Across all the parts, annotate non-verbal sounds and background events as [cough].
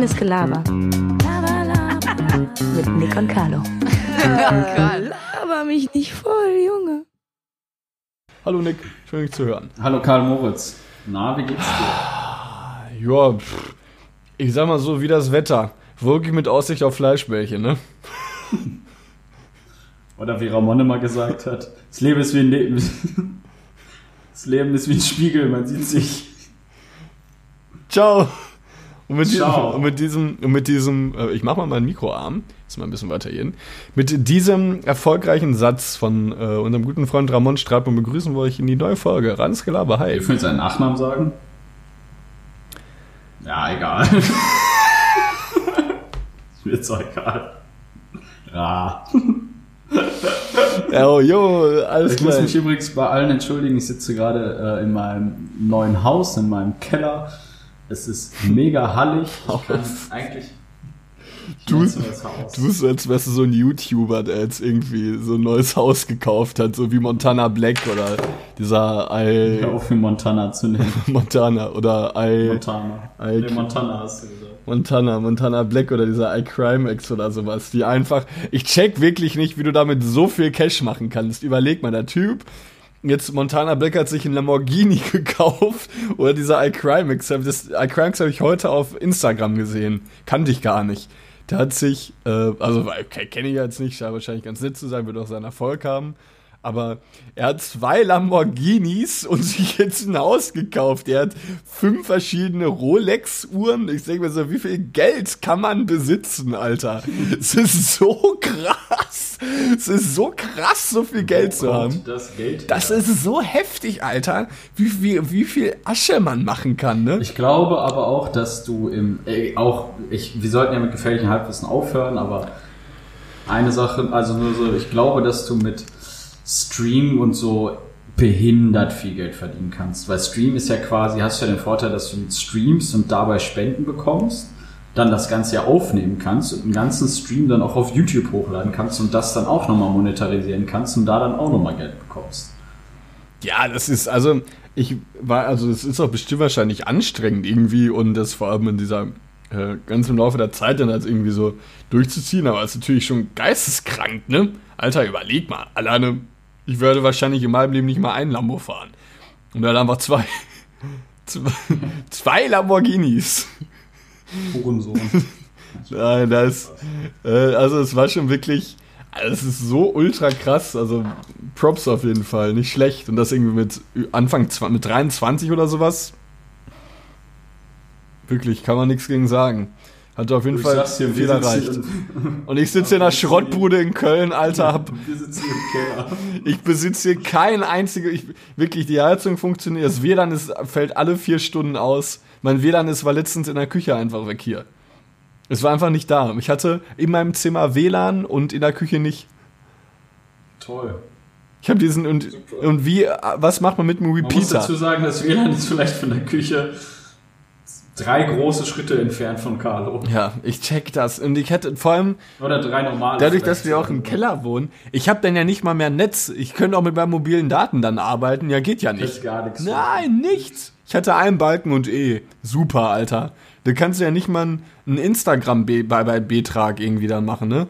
Reines Gelaber. Laber, laber. Mit Nick und Carlo. Laber mich nicht voll, Junge. Hallo Nick, schön dich zu hören. Hallo Karl Moritz. Na, wie geht's dir? Ja, pff, ich sag mal so wie das Wetter. Wolkig mit Aussicht auf Fleischbällchen, ne? [laughs] Oder wie Ramon immer gesagt hat, das Leben ist wie ein Leben. [laughs] Das Leben ist wie ein Spiegel, man sieht sich. Ciao. Und mit diesem, Ciao. und mit diesem, und mit diesem äh, ich mach mal meinen Mikroarm, jetzt mal ein bisschen weitergehen. Mit diesem erfolgreichen Satz von äh, unserem guten Freund Ramon Stratmann begrüßen wir euch in die neue Folge. Ranz Gelaber, hi. Dürfen wir seinen Nachnamen sagen? Ja, egal. [laughs] ist mir jetzt auch egal. Ra. Oh, jo, alles Ich muss mich übrigens bei allen entschuldigen. Ich sitze gerade äh, in meinem neuen Haus, in meinem Keller. Es ist mega hallig. Ich kann eigentlich. Ich Du-. Du bist so, als wärst du so ein YouTuber, der jetzt irgendwie so ein neues Haus gekauft hat, so wie Montana Black oder dieser I Hör auf, für Montana zu nennen. [laughs] Montana oder I Montana. Alter. Nee, Montana hast du gesagt. Montana, Montana Black oder dieser iCrimeX oder sowas, die einfach, ich check wirklich nicht, wie du damit so viel Cash machen kannst. Überleg mal, der Typ, jetzt Montana Black hat sich einen Lamborghini [laughs] gekauft oder dieser iCrimeX, das iCrimeX habe ich heute auf Instagram gesehen, kannte ich gar nicht. Der hat sich, äh, also okay, kenne ich jetzt nicht, scheint wahrscheinlich ganz nett zu sein, wird auch seinen Erfolg haben. Aber er hat zwei Lamborghinis [laughs] und sich jetzt ein Haus gekauft. Er hat fünf verschiedene Rolex-Uhren. Ich denke mir so, wie viel Geld kann man besitzen, Alter? Es ist so krass. Es ist so krass, so viel Geld zu haben. Kommt das Geld Das ist so heftig, Alter, wie viel, wie viel Asche man machen kann, ne? Ich glaube aber auch, dass du im, äh, auch, ich, wir sollten ja mit gefährlichen Halbwissen aufhören, aber eine Sache, also nur so, ich glaube, dass du mit Stream und so behindert viel Geld verdienen kannst, weil Stream ist ja quasi, hast du ja den Vorteil, dass du mit streamst und dabei Spenden bekommst, dann das Ganze ja aufnehmen kannst und einen ganzen Stream dann auch auf YouTube hochladen kannst und das dann auch nochmal monetarisieren kannst und da dann auch nochmal Geld bekommst. Ja, das ist, also, ich war, also, es ist auch bestimmt wahrscheinlich anstrengend irgendwie und das vor allem in dieser, äh, ganz im Laufe der Zeit dann halt irgendwie so durchzuziehen, aber es ist natürlich schon geisteskrank, ne? Alter, überleg mal, alleine, ich würde wahrscheinlich in meinem Leben nicht mal einen Lambo fahren. Und dann einfach [laughs] zwei, zwei Lamborghinis. Hurensohn. [laughs] Nein, das, äh, also es war schon wirklich, also es ist so ultra krass, also Props auf jeden Fall, nicht schlecht. Und das irgendwie mit Anfang, mit 23 oder sowas. Wirklich, kann man nichts gegen sagen. Hat auf jeden Ich Fall dir, viel erreicht. Und ich sitze in einer [laughs] Schrottbude in Köln, Alter, hab, [laughs] Wir sitzen im Keller. ich besitze hier kein einziges, ich, wirklich, die Heizung funktioniert, das WLAN ist, fällt alle vier Stunden aus. Mein WLAN ist, war letztens in der Küche einfach weg hier. Es war einfach nicht da. Ich hatte in meinem Zimmer WLAN und in der Küche nicht. Toll. Ich habe diesen und, und wie, was macht man mit einem Man muss Repeater? dazu sagen, das WLAN ist vielleicht von der Küche drei große Schritte entfernt von Carlo. Ja, ich check das. Und ich hätte vor allem, Oder drei normale. dadurch, dass wir auch im Keller wohnen, ich habe dann ja nicht mal mehr Netz. Ich könnte auch mit meinen mobilen Daten dann arbeiten. Ja, geht ja Das nicht. ist gar nichts. Nein, nichts. Ich hatte einen Balken und E. Super, Alter. Da kannst du ja nicht mal einen Instagram-Beitrag irgendwie dann machen, ne?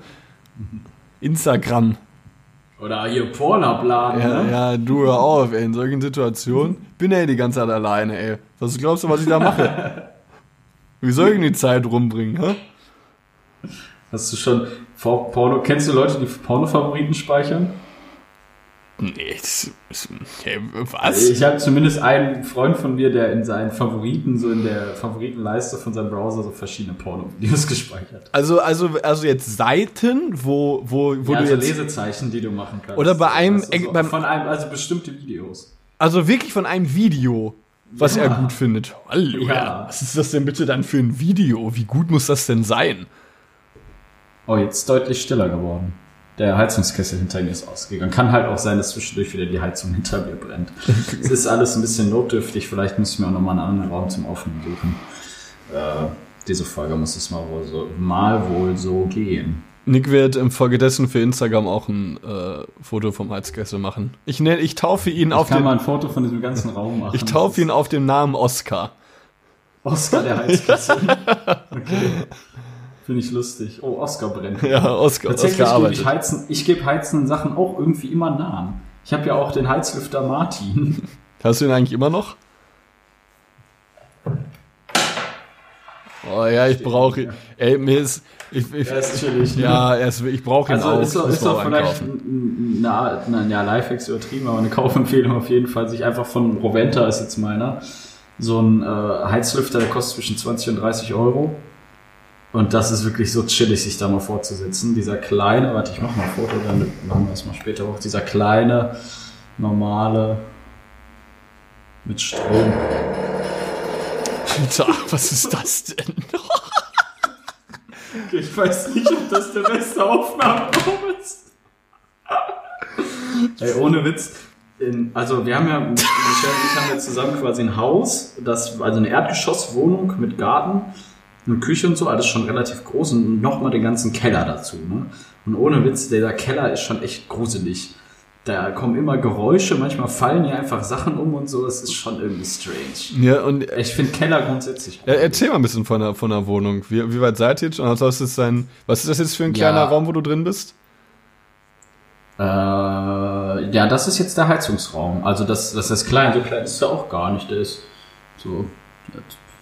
Instagram. Oder hier Pornhub laden. Ja, ne? ja, du hör auf, ey. In solchen Situationen bin ja die ganze Zeit alleine, ey. Was glaubst du, was ich da mache? [laughs] Wie soll ich denn die Zeit rumbringen, hä? Hast du schon Porno? Kennst du Leute, die Porno-Favoriten speichern? Nee, das ist, hey, was? Ich habe zumindest einen Freund von mir, der in seinen Favoriten, so in der Favoritenleiste von seinem Browser so verschiedene Porno-Videos [laughs] gespeichert hat. Also, also, also jetzt Seiten, wo, wo, wo ja, du also jetzt. Lesezeichen, die du machen kannst. Oder bei einem- Also so beim- von einem, also bestimmte Videos. Also wirklich von einem Video, was Ja. er gut findet. Hallo, Ja. was ist das denn bitte dann für ein Video? Wie gut muss das denn sein? Oh, jetzt deutlich stiller geworden. Der Heizungskessel hinter mir ist ausgegangen. Kann halt auch sein, dass zwischendurch wieder die Heizung hinter mir brennt. [laughs] Es ist alles ein bisschen notdürftig. Vielleicht müssen wir auch nochmal einen anderen Raum zum Aufnehmen suchen. Äh, diese Folge muss es mal wohl so, mal wohl so gehen. Nick wird infolgedessen für Instagram auch ein äh, Foto vom Heizkessel machen. Ich, nenn, ich taufe ihn Ich auf kann den, mal ein Foto von diesem ganzen Raum machen. ich taufe ihn auf den Namen Oscar. Oscar der Heizkessel. [laughs] Okay. Finde ich lustig. Oh, Oscar brennt. Ja, Oscar, Tatsächlich Oscar gebe ich heizen, ich gebe heizenden Sachen auch irgendwie immer Namen. Ich habe ja auch den Heizlüfter Martin. [laughs] Hast du ihn eigentlich immer noch? Oh ja, ich brauche ihn. Ey, mir ist. Ich, ich, ist chillig. ne? ja, er ist, ich brauche ihn Also auch. ist doch, ist doch auch vielleicht Art, na, ja, Lifehacks übertrieben, aber eine Kaufempfehlung auf jeden Fall, sich einfach von Roventa ist jetzt meiner, so ein äh, Heizlüfter, der kostet zwischen 20 und 30 Euro. Und das ist wirklich so chillig, sich da mal vorzusetzen. Dieser kleine, warte, ich mach mal ein Foto, dann machen wir das mal später hoch. Dieser kleine, normale, mit Strom. Alter, was ist das denn? Ich weiß nicht, ob das der beste Aufnahmeraum ist. Ey, ohne Witz. In, also wir haben ja, Michelle und ich haben ja zusammen quasi ein Haus, das, also eine Erdgeschosswohnung mit Garten und Küche und so, alles schon relativ groß und nochmal den ganzen Keller dazu. Ne? Und ohne Witz, dieser Keller ist schon echt gruselig. Da kommen immer Geräusche, manchmal fallen hier einfach Sachen um und so, das ist schon irgendwie strange. Ja, und Ich finde Keller grundsätzlich äh, erzähl mal ein bisschen von der, von der Wohnung. Wie, wie weit seid ihr jetzt? Und was ist, das was ist das jetzt für ein kleiner Ja. Raum, wo du drin bist? Äh, ja, das ist jetzt der Heizungsraum. Also das, das ist klein, so klein ist er auch gar nicht. Der ist so ja,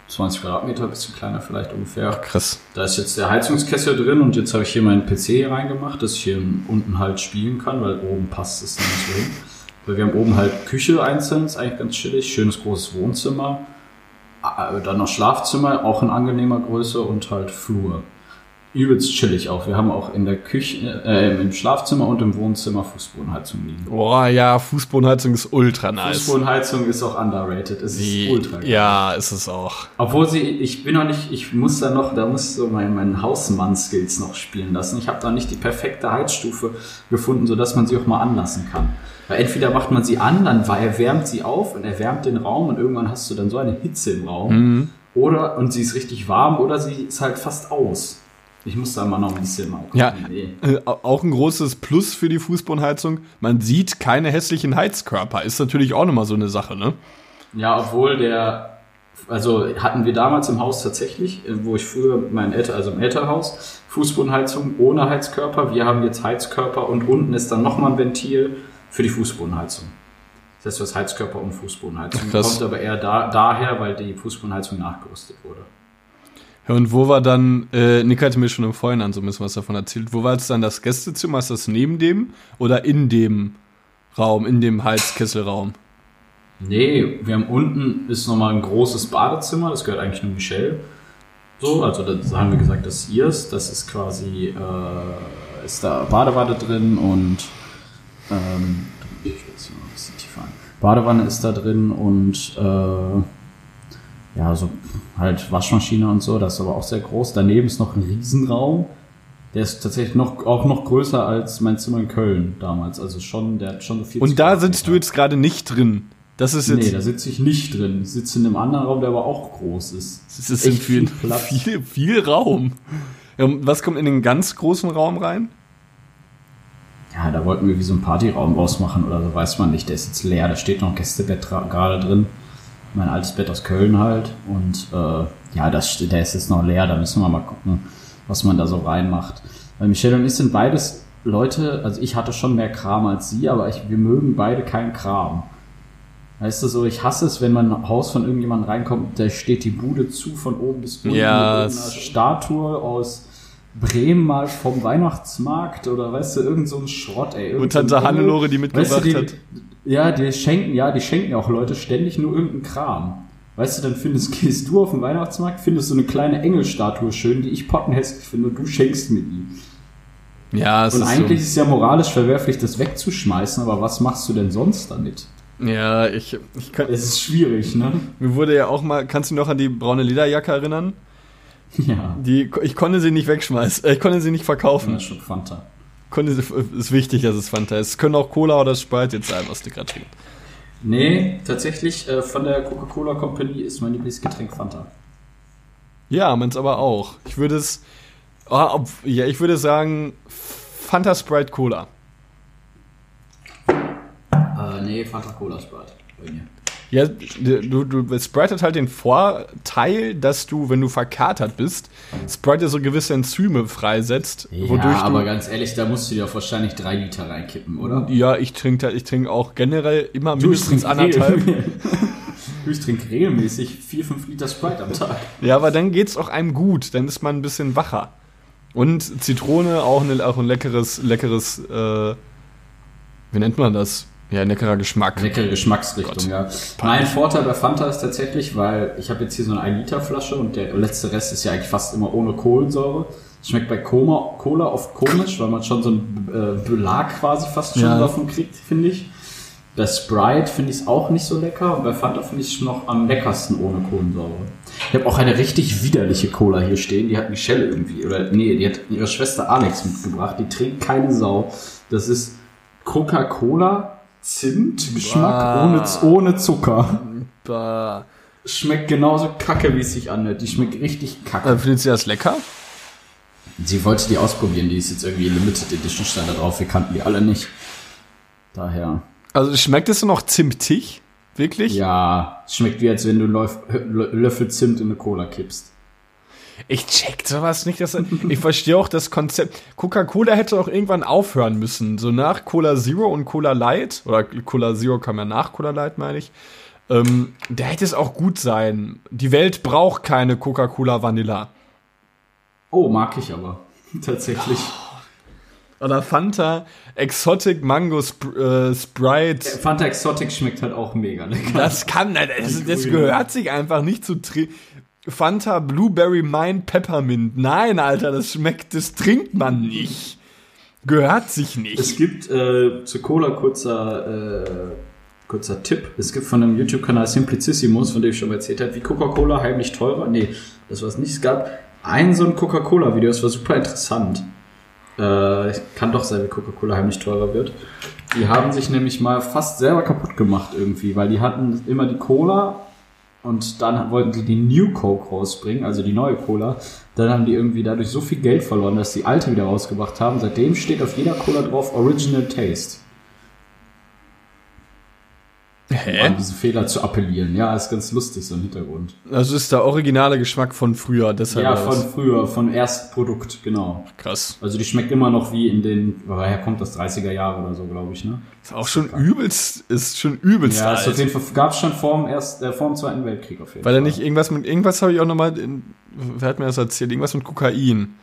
20 Quadratmeter, ein bisschen kleiner vielleicht ungefähr. Krass. Da ist jetzt der Heizungskessel drin und jetzt habe ich hier meinen PC hier reingemacht, dass ich hier unten halt spielen kann, weil oben passt es nicht so hin. Weil wir haben oben halt Küche einzeln, ist eigentlich ganz chillig, schönes großes Wohnzimmer. Dann noch Schlafzimmer, auch in angenehmer Größe und halt Flur. Übelst chillig auch. Wir haben auch in der Küche, äh, im Schlafzimmer und im Wohnzimmer Fußbodenheizung liegen. Boah, ja, Fußbodenheizung ist ultra nice. Fußbodenheizung ist auch underrated. Es ist Die, ultra geil. ja, ist es auch. Obwohl sie, ich bin noch nicht, ich muss da noch, da muss so mein, mein Hausmann-Skills noch spielen lassen. Ich habe da nicht die perfekte Heizstufe gefunden, sodass man sie auch mal anlassen kann. Weil entweder macht man sie an, dann erwärmt sie auf und erwärmt den Raum und irgendwann hast du dann so eine Hitze im Raum. Mhm. Oder, und sie ist richtig warm oder sie ist halt fast aus. Ich muss da mal noch ein bisschen mal gucken. Ja. Nee. Äh, auch ein großes Plus für die Fußbodenheizung. Man sieht keine hässlichen Heizkörper. Ist natürlich auch nochmal so eine Sache, ne? Ja, obwohl der, also hatten wir damals im Haus tatsächlich, äh, wo ich früher mein Eltern, also im Elternhaus, Fußbodenheizung ohne Heizkörper. Wir haben jetzt Heizkörper und unten ist dann nochmal ein Ventil für die Fußbodenheizung. Das heißt, du hast Heizkörper und Fußbodenheizung. Krass. Kommt aber eher da, daher, weil die Fußbodenheizung nachgerüstet wurde. Und wo war dann, äh, Nick hatte mir schon im Vorhinein so ein bisschen was davon erzählt, wo war jetzt dann das Gästezimmer? Ist das neben dem oder in dem Raum, in dem Heizkesselraum? Nee, wir haben unten ist nochmal ein großes Badezimmer, das gehört eigentlich nur Michelle. So, also das haben wir gesagt, das ist ihrs. Das ist quasi, äh, ist da Badewanne drin und ähm, ich will jetzt noch ein bisschen tiefer ein. Badewanne ist da drin und äh, ja, so halt Waschmaschine und so, das ist aber auch sehr groß. Daneben ist noch ein Riesenraum. Der ist tatsächlich noch, auch noch größer als mein Zimmer in Köln damals. Also schon, der hat schon so 40 Und da sitzt du jetzt gerade nicht drin. Das ist jetzt, Nee, da sitze ich nicht drin. Ich sitze in einem anderen Raum, der aber auch groß ist. das ist echt viel, viel Platz. viel, viel Raum. Ja, und was kommt in den ganz großen Raum rein? Ja, da wollten wir wie so einen Partyraum rausmachen oder so, weiß man nicht. Der ist jetzt leer, da steht noch ein Gästebett gerade drin. Mein altes Bett aus Köln halt. Und äh, ja, das, der ist jetzt noch leer, da müssen wir mal gucken, was man da so reinmacht. Weil Michelle und ich sind beides Leute, also ich hatte schon mehr Kram als sie, aber ich, wir mögen beide keinen Kram. Weißt du, so, ich hasse es, wenn man in ein Haus von irgendjemandem reinkommt, da steht die Bude zu von oben bis unten Ja, mit einer Statue aus Bremen mal vom Weihnachtsmarkt oder weißt du, irgend so ein Schrott, ey. So ein Tante. Hannelore die mitgebracht weißt du, die, hat. Ja, die schenken, ja, die schenken auch Leute ständig nur irgendeinen Kram. Weißt du, dann findest, [laughs] gehst du auf den Weihnachtsmarkt, findest so eine kleine Engelstatue schön, die ich pottenhässlich finde und du schenkst mir die. Ja, es Und ist eigentlich ist es ja moralisch verwerflich, das wegzuschmeißen, aber was machst du denn sonst damit? so. Ja, ich, ich kann, Es ist schwierig, ne? mir wurde ja auch mal, kannst du noch an die braune Lederjacke erinnern? Ja. Die, ich konnte sie nicht wegschmeißen, äh, ich konnte sie nicht verkaufen. Ja, schon Fanta. Konnte ist wichtig, dass es Fanta ist. Es können auch Cola oder Sprite jetzt sein, was du gerade trinkst. Nee, tatsächlich äh, von der Coca-Cola Company ist mein Lieblingsgetränk Fanta. Ja, meins aber auch. Ich würde es, ah, ob, ja, ich würde sagen Fanta Sprite Cola. Äh, nee, Fanta Cola Sprite bei mir. Ja, du, du, Sprite hat halt den Vorteil, dass du, wenn du verkatert bist, Sprite ja so gewisse Enzyme freisetzt. Ja, wodurch aber ganz ehrlich, da musst du dir auch wahrscheinlich drei Liter reinkippen, oder? Ja, ich trinke ich trink auch generell immer du, mindestens anderthalb. [laughs] ich trinke regelmäßig vier, fünf Liter Sprite am Tag. Ja, aber dann geht's auch einem gut, dann ist man ein bisschen wacher. Und Zitrone, auch, eine, auch ein leckeres, leckeres, äh, wie nennt man das? Ja, leckerer Geschmack. Leckere Geschmacksrichtung, Gott. ja. Mein Vorteil bei Fanta ist tatsächlich, weil ich habe jetzt hier so eine 1 Liter Flasche und der letzte Rest ist ja eigentlich fast immer ohne Kohlensäure. Schmeckt bei Cola, Cola oft komisch, weil man schon so einen äh, Belag quasi fast schon ja. davon kriegt, finde ich. Bei Sprite finde ich es auch nicht so lecker und bei Fanta finde ich es noch am leckersten ohne Kohlensäure. Ich habe auch eine richtig widerliche Cola hier stehen, die hat Michelle irgendwie, oder nee, die hat ihre Schwester Alex mitgebracht, die trinkt keine Sau. Das ist Coca-Cola Zimtgeschmack ohne, ohne Zucker. Bah. Schmeckt genauso kacke, wie es sich anhört. Die schmeckt richtig kacke. Äh, findet sie das lecker? Sie wollte die ausprobieren. Die ist jetzt irgendwie Limited Edition stand da drauf. Wir kannten die alle nicht. Daher. Also schmeckt es noch zimtig? Wirklich? Ja, schmeckt wie als wenn du Löffel Zimt in eine Cola kippst. Ich check sowas nicht. Dass, ich verstehe auch das Konzept. Coca-Cola hätte auch irgendwann aufhören müssen. So nach Cola Zero und Cola Light, oder Cola Zero kam ja nach Cola Light, meine ich. Ähm, da hätte es auch gut sein. Die Welt braucht keine Coca-Cola Vanilla. Oh, mag ich aber. [laughs] Tatsächlich. Oder Fanta Exotic Mango Sp äh, Sprite. Fanta Exotic schmeckt halt auch mega lecker. Das kann, das, das gehört sich einfach nicht zu trinken. Fanta Blueberry Mine Peppermint. Nein, Alter, das schmeckt, das trinkt man nicht. Gehört sich nicht. Es gibt äh, zu Cola kurzer, äh, kurzer Tipp. Es gibt von einem YouTube-Kanal Simplicissimus, von dem ich schon mal erzählt habe, wie Coca-Cola heimlich teurer. Nee, das war es nicht. Es gab ein so ein Coca-Cola-Video, das war super interessant. Äh, kann doch sein, wie Coca-Cola heimlich teurer wird. Die haben sich nämlich mal fast selber kaputt gemacht irgendwie, weil die hatten immer die Cola und dann wollten sie die New Coke rausbringen, also die neue Cola. Dann haben die irgendwie dadurch so viel Geld verloren, dass die alte wieder rausgebracht haben. Seitdem steht auf jeder Cola drauf Original Taste. Hä? Um an diese Fehler zu appellieren. Ja, ist ganz lustig, so ein Hintergrund. Also ist der originale Geschmack von früher, deshalb. Ja, von früher, von Erstprodukt, genau. Krass. Also die schmeckt immer noch wie in den, woher kommt das, 30er Jahre oder so, glaube ich, ne? Ist auch schon übelst, ist schon übelst Ja, ist auf jeden Fall, gab's schon vor dem, Erst, äh, vor dem Zweiten Weltkrieg auf jeden Weil Fall. Weil er nicht irgendwas mit, irgendwas habe ich auch nochmal, wer hat mir das erzählt, irgendwas mit Kokain.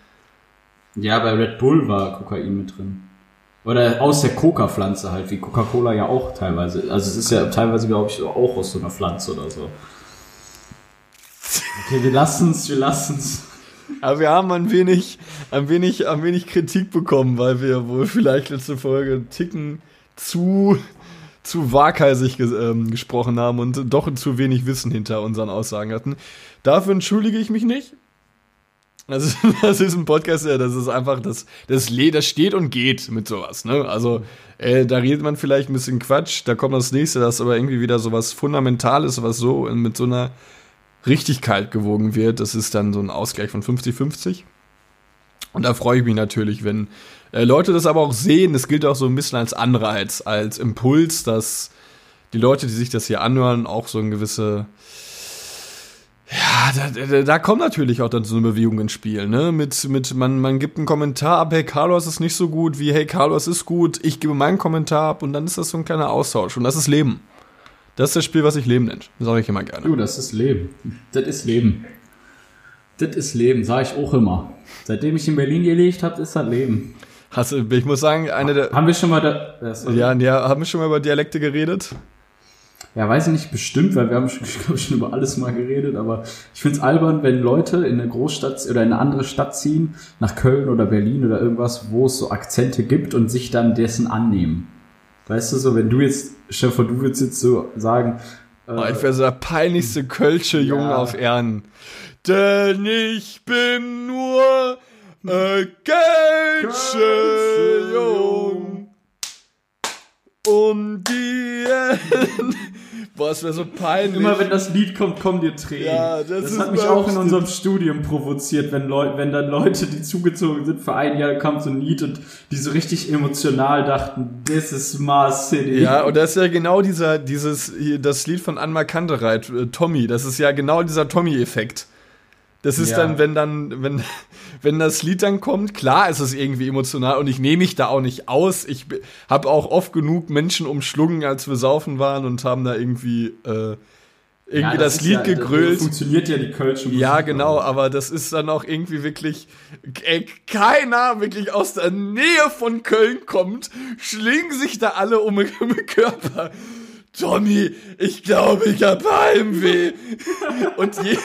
Ja, bei Red Bull war Kokain mit drin. Oder aus der Coca-Pflanze halt, wie Coca-Cola ja auch teilweise. Also es ist ja teilweise, glaube ich, auch aus so einer Pflanze oder so. Okay, wir lassen's, wir lassen's. Aber wir haben ein wenig, ein wenig, ein wenig Kritik bekommen, weil wir wohl vielleicht letzte Folge einen Ticken zu, zu waghalsig ges ähm, gesprochen haben und doch zu wenig Wissen hinter unseren Aussagen hatten. Dafür entschuldige ich mich nicht. Also, [laughs] das ist ein Podcast, das ist einfach, das, das, das steht und geht mit sowas, ne? Also, äh, da redet man vielleicht ein bisschen Quatsch, da kommt das nächste, das aber irgendwie wieder sowas Fundamentales, was so mit so einer Richtigkeit gewogen wird. Das ist dann so ein Ausgleich von 50-50. Und da freue ich mich natürlich, wenn äh, Leute das aber auch sehen. Das gilt auch so ein bisschen als Anreiz, als Impuls, dass die Leute, die sich das hier anhören, auch so ein gewisse ja, da, da, da kommt natürlich auch dann so eine Bewegung ins Spiel, ne? Mit, mit, man, man gibt einen Kommentar ab, hey Carlos ist nicht so gut, wie hey Carlos ist gut, ich gebe meinen Kommentar ab und dann ist das so ein kleiner Austausch und das ist Leben. Das ist das Spiel, was ich Leben nennt. Das sage ich immer gerne. Du, das ist Leben. Das ist Leben. Das ist Leben, sage ich auch immer. Seitdem ich in Berlin gelebt habe, ist das Leben. Hast, ich muss sagen, eine der. Haben wir schon mal da, ja, ja, haben wir schon mal über Dialekte geredet? Ja, weiß ich nicht bestimmt, weil wir haben [laughs] schon, glaube schon über alles mal geredet, aber ich finde es albern, wenn Leute in eine Großstadt oder in eine andere Stadt ziehen, nach Köln oder Berlin oder irgendwas, wo es so Akzente gibt und sich dann dessen annehmen. Weißt du so, wenn du jetzt, Stefan, du würdest jetzt so sagen, äh, oh, ich wäre so der peinlichste Kölsche Junge ja. auf Erden. Denn ich bin nur ein Kölsche Jung. Und die [laughs] Boah, es wäre so peinlich. Immer wenn das Lied kommt, kommen dir Tränen. Ja, das das hat mich auch in unserem Studium provoziert, wenn, Leu wenn dann Leute, die zugezogen sind, für ein Jahr kam so ein Lied und die so richtig emotional dachten, this is Mars City. Ja, und das ist ja genau dieser, dieses, das Lied von Anmar Kantereit, äh, Tommy, das ist ja genau dieser Tommy-Effekt. Das ist Ja. dann, wenn dann, wenn, wenn das Lied dann kommt, klar ist es irgendwie emotional und ich nehme mich da auch nicht aus. Ich habe auch oft genug Menschen umschlungen, als wir saufen waren und haben da irgendwie, äh, irgendwie Ja, das, ist Lied ja, gegrölt. So funktioniert ja die Kölsche Musik Ja, genau, aber das ist dann auch irgendwie wirklich, ey, keiner wirklich aus der Nähe von Köln kommt, schlingen sich da alle um, den- um den Körper. Tommy, ich glaube, ich habe Heimweh. [laughs] Und je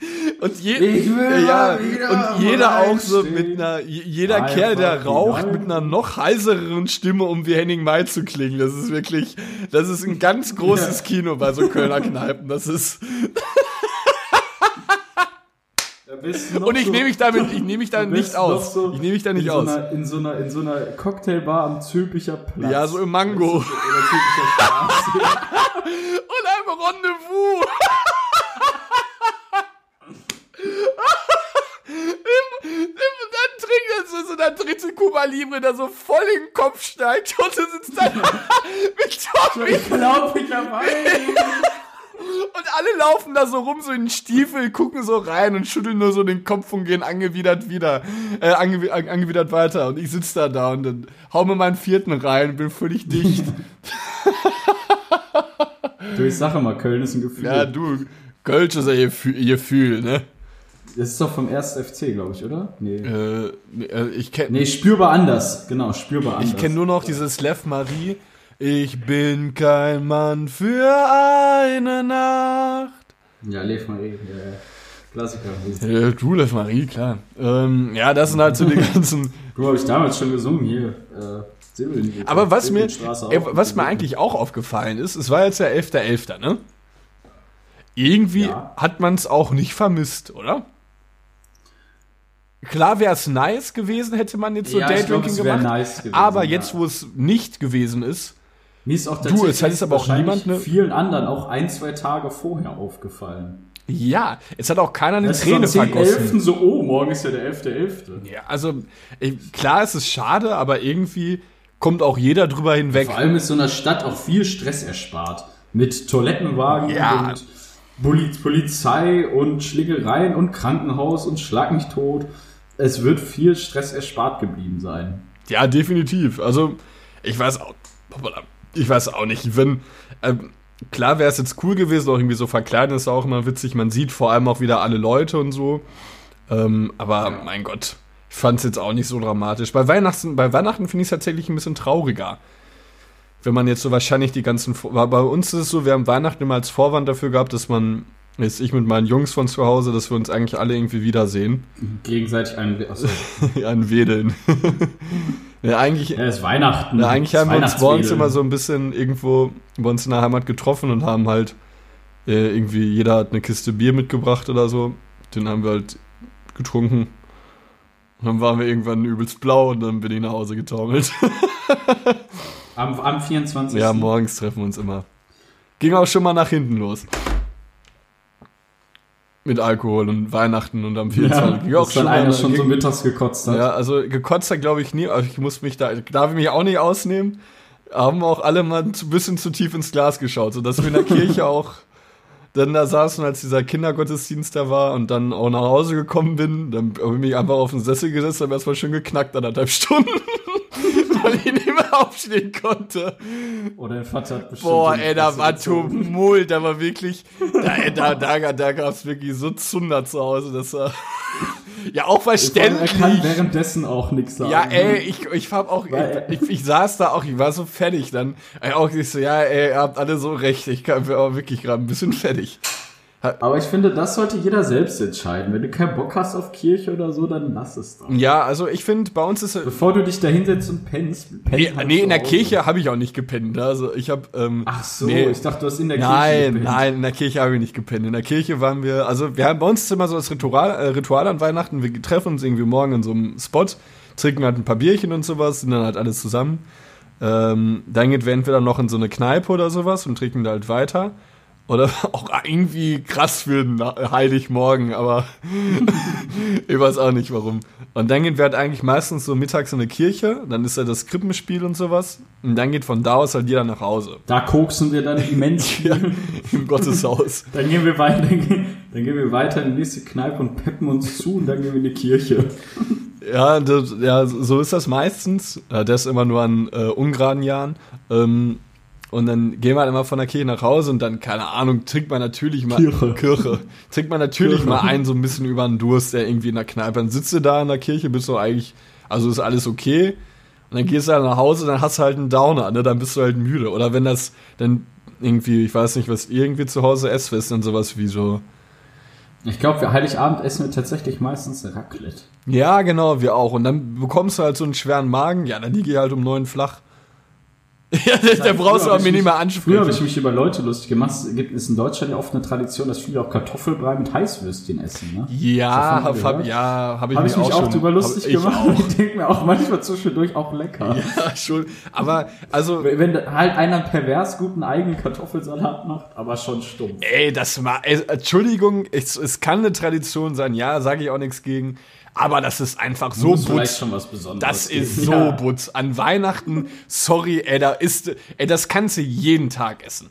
[laughs] und, je, Ich will ja, und jeder auch so mit einer, jeder Einfach Kerl, der raucht, mit einer noch heisereren Stimme, um wie Henning May zu klingen. Das ist wirklich, das ist ein ganz großes Kino bei so Kölner Kneipen. Das ist, Und ich so- nehme mich damit, ich nehme mich da [laughs] nicht aus. so ich nehme mich da nicht in aus. So einer, in, so einer, in so einer Cocktailbar am Zülpicher Platz. Ja, so im Mango. [laughs] Und ein Rendezvous. Im, im, dann so, so der dritte Cuba Libre, der so voll in den Kopf steigt und du sitzt dann [laughs] mit Tommy ich glaube, ich [laughs] und alle laufen da so rum, so in den Stiefel, gucken so rein und schütteln nur so den Kopf und gehen angewidert wieder, äh, angew an- angewidert weiter. Und ich sitz da da und dann hau mir meinen vierten rein und bin völlig dicht. Du, ich sage mal, Köln ist ein Gefühl. ja, du, Kölsch ist ja ihr Gefühl, ne? Das ist doch vom 1. FC, glaube ich, oder? Nee. Äh, äh, ich kenne Nee, spürbar anders. Genau, spürbar anders. ich kenn nur noch dieses Lev Marie. Ich bin kein Mann für eine Nacht. Ja, Lev Marie. Ja, ja. Klassiker. Äh, du, Lev Marie, klar. Ähm, ja, das sind halt so die [laughs] ganzen. Du habe ich damals schon gesungen hier. Äh. Aber was mir, ey, was mir eigentlich auch aufgefallen ist, es war jetzt der 11.11., ne? Irgendwie Ja. hat man es auch nicht vermisst, oder? Klar wäre es nice gewesen, hätte man jetzt so Ja, Daydrinking es gemacht. nice gewesen, aber ja. jetzt, wo es nicht gewesen ist, Mir ist auch Du, tatsächlich es hat aber auch niemand, ne- vielen anderen auch ein, zwei Tage vorher aufgefallen. ja, es hat auch keiner eine Das Träne ist am 10.11. vergossen. so, oh, morgen ist ja der 11.11. Ja, also klar, es ist schade, aber irgendwie kommt auch jeder drüber hinweg. Vor allem ist so einer Stadt auch viel Stress erspart. Mit Toilettenwagen Ja. und Poli Polizei und Schlägereien und Krankenhaus und Schlag mich tot. Es wird viel Stress erspart geblieben sein. Ja, definitiv. Also, ich weiß auch, ich weiß auch nicht, wenn, ähm, klar wäre es jetzt cool gewesen, auch irgendwie so verkleiden ist auch immer witzig, man sieht vor allem auch wieder alle Leute und so, ähm, aber mein Gott, ich fand es jetzt auch nicht so dramatisch. Bei Weihnachten, bei Weihnachten finde ich es tatsächlich ein bisschen trauriger. Wenn man jetzt so wahrscheinlich die ganzen, Vor- bei uns ist es so, wir haben Weihnachten immer als Vorwand dafür gehabt, dass man, jetzt ich mit meinen Jungs von zu Hause, dass wir uns eigentlich alle irgendwie wiedersehen. Gegenseitig ein. Achso, An [laughs] Wedeln. [laughs] ja, eigentlich, ja, es ist Weihnachten. Ja, eigentlich haben wir uns morgens Weihnachtswedeln. immer so ein bisschen irgendwo bei uns in der Heimat getroffen und haben halt äh, irgendwie, jeder hat eine Kiste Bier mitgebracht oder so. Den haben wir halt getrunken. Und dann waren wir irgendwann übelst blau und dann bin ich nach Hause getaumelt. Am, am 24. ja, morgens treffen wir uns immer. Ging auch schon mal nach hinten los. Mit Alkohol und Weihnachten und am 24. Ging Ja, auch mal- einer schon so mittags gekotzt hat. Ja, also gekotzt hat, glaube ich, nie. Ich muss mich da, darf ich mich auch nicht ausnehmen. Haben auch alle mal ein bisschen zu tief ins Glas geschaut, sodass wir in der Kirche [laughs] auch dann da saßen, als dieser Kindergottesdienst da war und dann auch nach Hause gekommen bin. Dann habe ich mich einfach auf den Sessel gesetzt, habe erstmal schön geknackt, anderthalb Stunden, weil ich nicht mehr aufstehen konnte. Oder dein Vater hat bestimmt. Boah, ey, da war. Tumult, da war wirklich, da, ey, da, da, da gab es wirklich so Zunder zu Hause, das war, [laughs] ja, auch verständlich. Er kann währenddessen auch nichts sagen. Ja, ey, ich, ich hab auch, Weil- ich, ich, ich saß da auch, ich war so fertig dann. Ey, auch ich so, ja, ey, ihr habt alle so recht. Ich bin auch wirklich gerade ein bisschen fertig. Aber ich finde, das sollte jeder selbst entscheiden. Wenn du keinen Bock hast auf Kirche oder so, dann lass es doch. Ja, also ich finde, bei uns ist es. Bevor du dich da hinsetzt und pennst. pennst Nee, nee in der. Kirche habe ich auch nicht gepennt. Also ich habe. Ähm, Ach so, nee, ich dachte, du hast in der Kirche. Nein, gepennt. nein, in der Kirche habe ich nicht gepennt. In der Kirche waren wir, also wir haben bei uns ist immer so das Ritual, äh, Ritual an Weihnachten. Wir treffen uns irgendwie morgen in so einem Spot, trinken halt ein paar Bierchen und sowas, sind dann halt alles zusammen. Ähm, dann geht wir entweder noch in so eine Kneipe oder sowas und trinken da halt weiter. Oder [laughs] auch irgendwie krass für einen Heiligmorgen, aber [laughs] ich weiß auch nicht warum. Und dann gehen wir halt eigentlich meistens so mittags in eine Kirche, dann ist ja das Krippenspiel und sowas. Und dann geht von da aus halt jeder nach Hause. Da koksen wir dann immens [laughs] Ja, Im Gotteshaus. Dann gehen wir weiter, dann gehen, dann gehen wir weiter in die nächste Kneipe und peppen uns zu und dann gehen wir in die Kirche. Ja, das, ja, so ist das meistens. Das immer nur an äh, ungeraden Jahren. Ähm, und dann gehen wir halt immer von der Kirche nach Hause und dann, keine Ahnung, trinkt man natürlich mal Kirche. Kirche. Trinkt man natürlich Kirche. mal einen so ein bisschen über den Durst, der irgendwie in der Kneipe. Dann sitzt du da in der Kirche, bist du eigentlich, also ist alles okay. Und dann gehst du halt nach Hause, dann hast du halt einen Downer, ne? Dann bist du halt müde. Oder wenn das dann irgendwie, ich weiß nicht, was irgendwie zu Hause esst, ist dann sowas wie so. Ich glaube, wir Heiligabend essen wir tatsächlich meistens Raclette. Ja, genau, wir auch. Und dann bekommst du halt so einen schweren Magen, ja, dann liege ich halt um neun flach. [laughs] Ja, der, der brauchst du hab auch mir ich nicht mehr mich- Früher habe ich mich über Leute lustig gemacht. Es gibt ist in Deutschland ja oft eine Tradition, dass viele auch Kartoffelbrei mit Heißwürstchen essen. Ne? Ja, hab, hab, ja, habe ich, Habe ich mich auch, drüber lustig hab ich gemacht. Auch. [laughs] Ich denke mir auch manchmal zwischendurch auch lecker. [laughs] Ja, schon. Aber, also, Wenn da halt einer pervers guten eigenen Kartoffelsalat macht, aber schon stumpf. ey, das war, ey, Entschuldigung, es, es kann eine Tradition sein, ja, sage ich auch nichts gegen. Aber das ist einfach so Besonderes Das ist geben. so Ja. putz. An Weihnachten, sorry, ey, da ist, ey, das kannst du jeden Tag essen.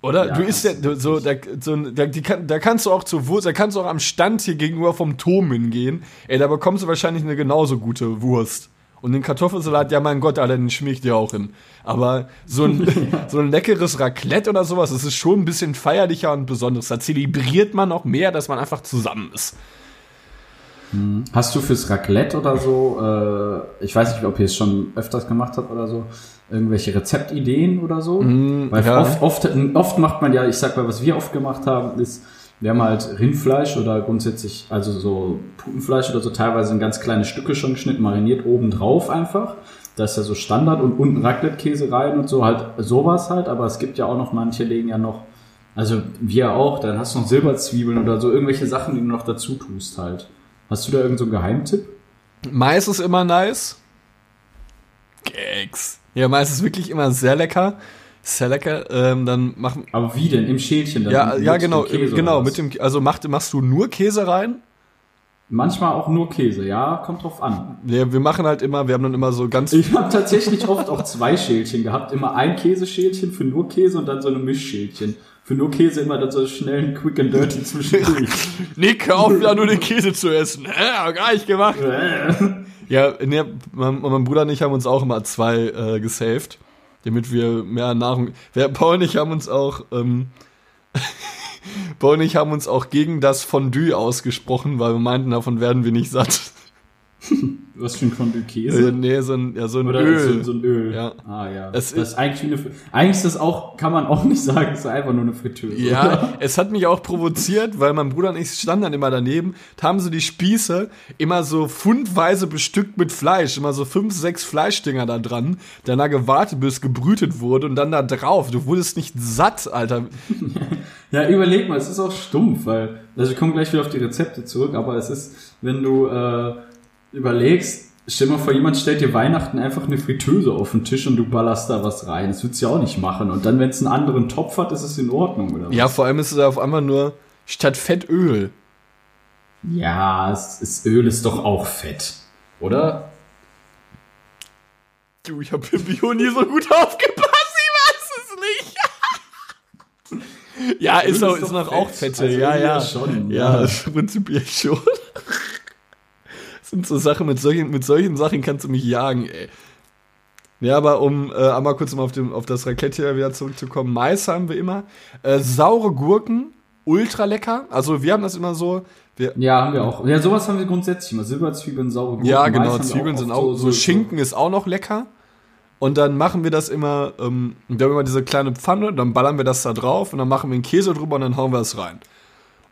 Oder? Ja, du isst ja so, da, so da, die, da kannst du auch zur Wurst, da kannst du auch am Stand hier gegenüber vom Turm hingehen. Ey, da bekommst du wahrscheinlich eine genauso gute Wurst. Und den Kartoffelsalat, ja mein Gott, Alter, den schmier ich dir auch hin. Aber so ein, [laughs] so ein leckeres Raclette oder sowas, das ist schon ein bisschen feierlicher und besonderes. Da zelebriert man auch mehr, dass man einfach zusammen ist. Hast du fürs Raclette oder so, äh, ich weiß nicht, ob ihr es schon öfters gemacht habt oder so, irgendwelche Rezeptideen oder so? Weil ja. oft, oft, oft macht man ja, ich sag mal, was wir oft gemacht haben, ist, wir haben halt Rindfleisch oder grundsätzlich, also so Putenfleisch oder so, teilweise in ganz kleine Stücke schon geschnitten, mariniert oben drauf einfach. Das ist ja so Standard und unten Raclette-Käse rein und so, halt sowas halt, aber es gibt ja auch noch, manche legen ja noch, also wir auch, dann hast du noch Silberzwiebeln oder so, irgendwelche Sachen, die du noch dazu tust halt. Hast du da irgendeinen so einen Geheimtipp? Mais ist immer nice. Keks. Ja, Mais ist wirklich immer sehr lecker. Sehr lecker. Ähm, dann machen. Aber wie denn? Im Schälchen dann? Ja, ja, genau, Käse genau. Mit dem, also macht, machst du nur Käse rein? Manchmal auch nur Käse, ja, kommt drauf an. Ja, wir machen halt immer, wir haben dann immer so ganz. Ich habe tatsächlich oft auch zwei Schälchen gehabt. Immer ein Käseschälchen für nur Käse und dann so eine Mischschälchen. Für nur Käse immer dann so schnell ein Quick and Dirty zwischendurch. [laughs] Nick, hör auf, wieder nur den Käse zu essen. Hä, hab gar nicht gemacht. Ja, ne, mein, mein Bruder und ich haben uns auch immer zwei äh, gesaved, damit wir mehr Nahrung. Wir, Paul und ich haben uns auch, ähm, [laughs] Paul und ich haben uns auch gegen das Fondue ausgesprochen, weil wir meinten, davon werden wir nicht satt. [laughs] Was für ein Äh, Käse? nee, so ein, ja, so ein Oder Öl. So, so ein Öl. Ja. Ah ja. Es Das, ist eigentlich wie eine, eigentlich ist das auch, kann man auch nicht sagen, es ist einfach nur eine Fritteuse. Ja, es hat mich auch provoziert, weil mein Bruder und ich standen dann immer daneben, da haben so die Spieße immer so fundweise bestückt mit Fleisch, immer so fünf, sechs Fleischdinger da dran, danach gewartet, bis gebrütet wurde und dann da drauf. Du wurdest nicht satt, Alter. [laughs] Ja, überleg mal, es ist auch stumpf, weil, also wir kommen gleich wieder auf die Rezepte zurück, aber es ist, wenn du äh, überlegst, stell mal vor, jemand stellt dir Weihnachten einfach eine Fritteuse auf den Tisch und du ballerst da was rein. Das würdest du ja auch nicht machen. Und dann, wenn es einen anderen Topf hat, ist es in Ordnung, oder was? Ja, vor allem ist es auf einmal nur statt Fett Öl. Ja, es ist, Öl ist doch auch Fett, oder? Du, ich hab im Bio nie so gut [laughs] aufgepasst, ich weiß es nicht. [laughs] ja, ist, Öl auch, ist ist doch noch auch Fett. Fette, Also ja. ja schon, Ja, ja. [laughs] prinzipiell schon. Das sind so Sachen, mit solchen, mit solchen Sachen kannst du mich jagen, ey. Ja, aber um äh, einmal kurz mal auf, dem, auf das Raclette hier wieder zurückzukommen. Mais haben wir immer. Äh, saure Gurken, ultra lecker. Also wir haben das immer so. Wir, Ja, haben wir auch. Ja, sowas haben wir grundsätzlich immer. Silberzwiebeln, saure Gurken. ja, Mais genau. wir Zwiebeln oft sind auch. So, Schinken ist auch noch lecker. Und dann machen wir das immer, ähm, wir haben immer diese kleine Pfanne, dann ballern wir das da drauf und dann machen wir einen Käse drüber und dann hauen wir es rein.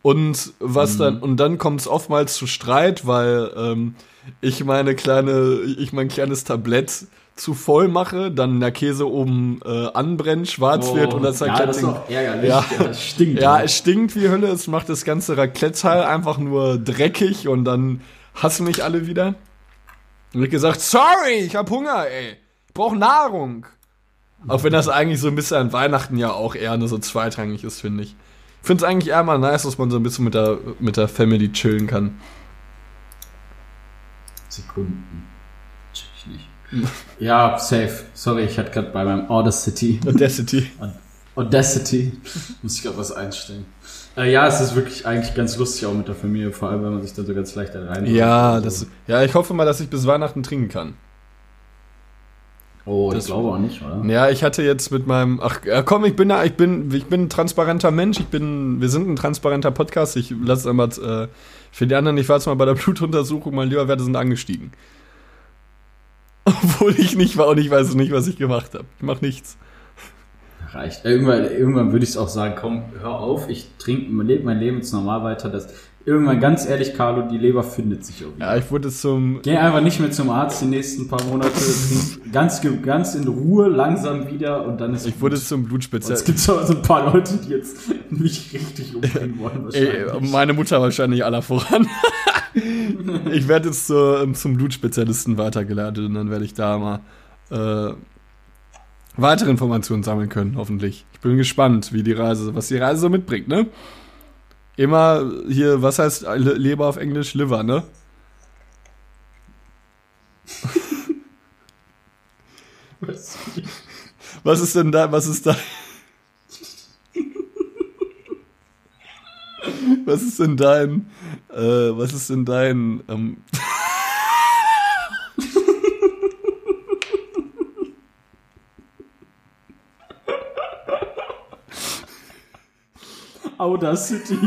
Und was dann, und dann kommt es oftmals zu Streit, weil ähm, ich meine kleine, ich mein kleines Tablett zu voll mache, dann der Käse oben äh, anbrennt, schwarz wird und das Oh, ja, Raclette das ist doch ärgerlich. Ja. Ja. das stinkt. ja, auch. es stinkt wie Hölle, es macht das ganze Raclette-Teil einfach nur dreckig und dann hassen mich alle wieder. Und ich gesagt, sorry, ich hab Hunger, ey. brauche Nahrung. Auch wenn das eigentlich so ein bisschen an Weihnachten ja auch eher nur so zweitrangig ist, finde ich. Ich finde es eigentlich eher mal nice, dass man so ein bisschen mit der, mit der Family chillen kann. Sekunden. Check ich nicht. ja, safe. Sorry, ich hatte gerade bei meinem Audacity. Audacity. Audacity. Muss ich gerade was einstellen. Äh, ja, es ist wirklich eigentlich ganz lustig auch mit der Familie, vor allem wenn man sich da so ganz leicht da rein. Ja, das, ja, ich hoffe mal, dass ich bis Weihnachten trinken kann. Oh, Das- ich glaube auch nicht, oder? Ja, ich hatte jetzt mit meinem, ach komm, ich bin da, ich bin, ich bin ein transparenter Mensch, ich bin, wir sind ein transparenter Podcast, ich lasse einmal, äh, für die anderen, ich war jetzt mal bei der [laughs] Blutuntersuchung, meine Leberwerte sind angestiegen. [laughs] Obwohl ich nicht war und ich weiß nicht, was ich gemacht habe. Ich mach nichts. Reicht. Irgendwann, irgendwann würde ich es auch sagen, komm, hör auf, ich trinke, lebe mein Leben jetzt normal weiter. Das, irgendwann, ganz ehrlich, Carlo, die Leber findet sich irgendwie. Ja, ich wurde zum, Geh einfach nicht mehr zum Arzt die nächsten paar Monate, [laughs] ganz, ganz in Ruhe, langsam wieder und dann ist ich wurde gut. zum Und Blutspezial. es gibt so ein paar Leute, die jetzt mich richtig umbringen [laughs] wollen Ey, wahrscheinlich. meine Mutter wahrscheinlich aller voran. [laughs] ich werde jetzt zur, zum Blutspezialisten weitergeleitet und dann werde ich da mal äh, weitere Informationen sammeln können, hoffentlich. Ich bin gespannt, wie die Reise, was die Reise so mitbringt, ne? Immer hier, was heißt Le- Leber auf Englisch? Liver, ne? [laughs] Was ist denn da, was ist da? Was ist denn dein, äh, was ist denn dein, ähm, Audacity. [laughs]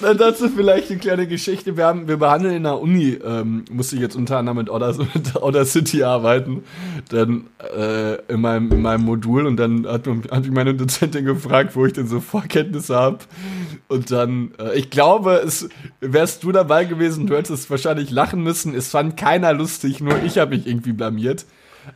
Na, dazu vielleicht eine kleine Geschichte. Wir, haben, wir behandeln in der Uni, ähm, musste ich jetzt unter anderem mit Order, [laughs] mit Order City arbeiten, dann äh, in, meinem, in meinem Modul und dann hat, hat mich meine Dozentin gefragt, wo ich denn so Vorkenntnisse habe. Und dann, äh, ich glaube, es wärst du dabei gewesen, du hättest wahrscheinlich lachen müssen. Es fand keiner lustig, nur ich habe mich irgendwie blamiert.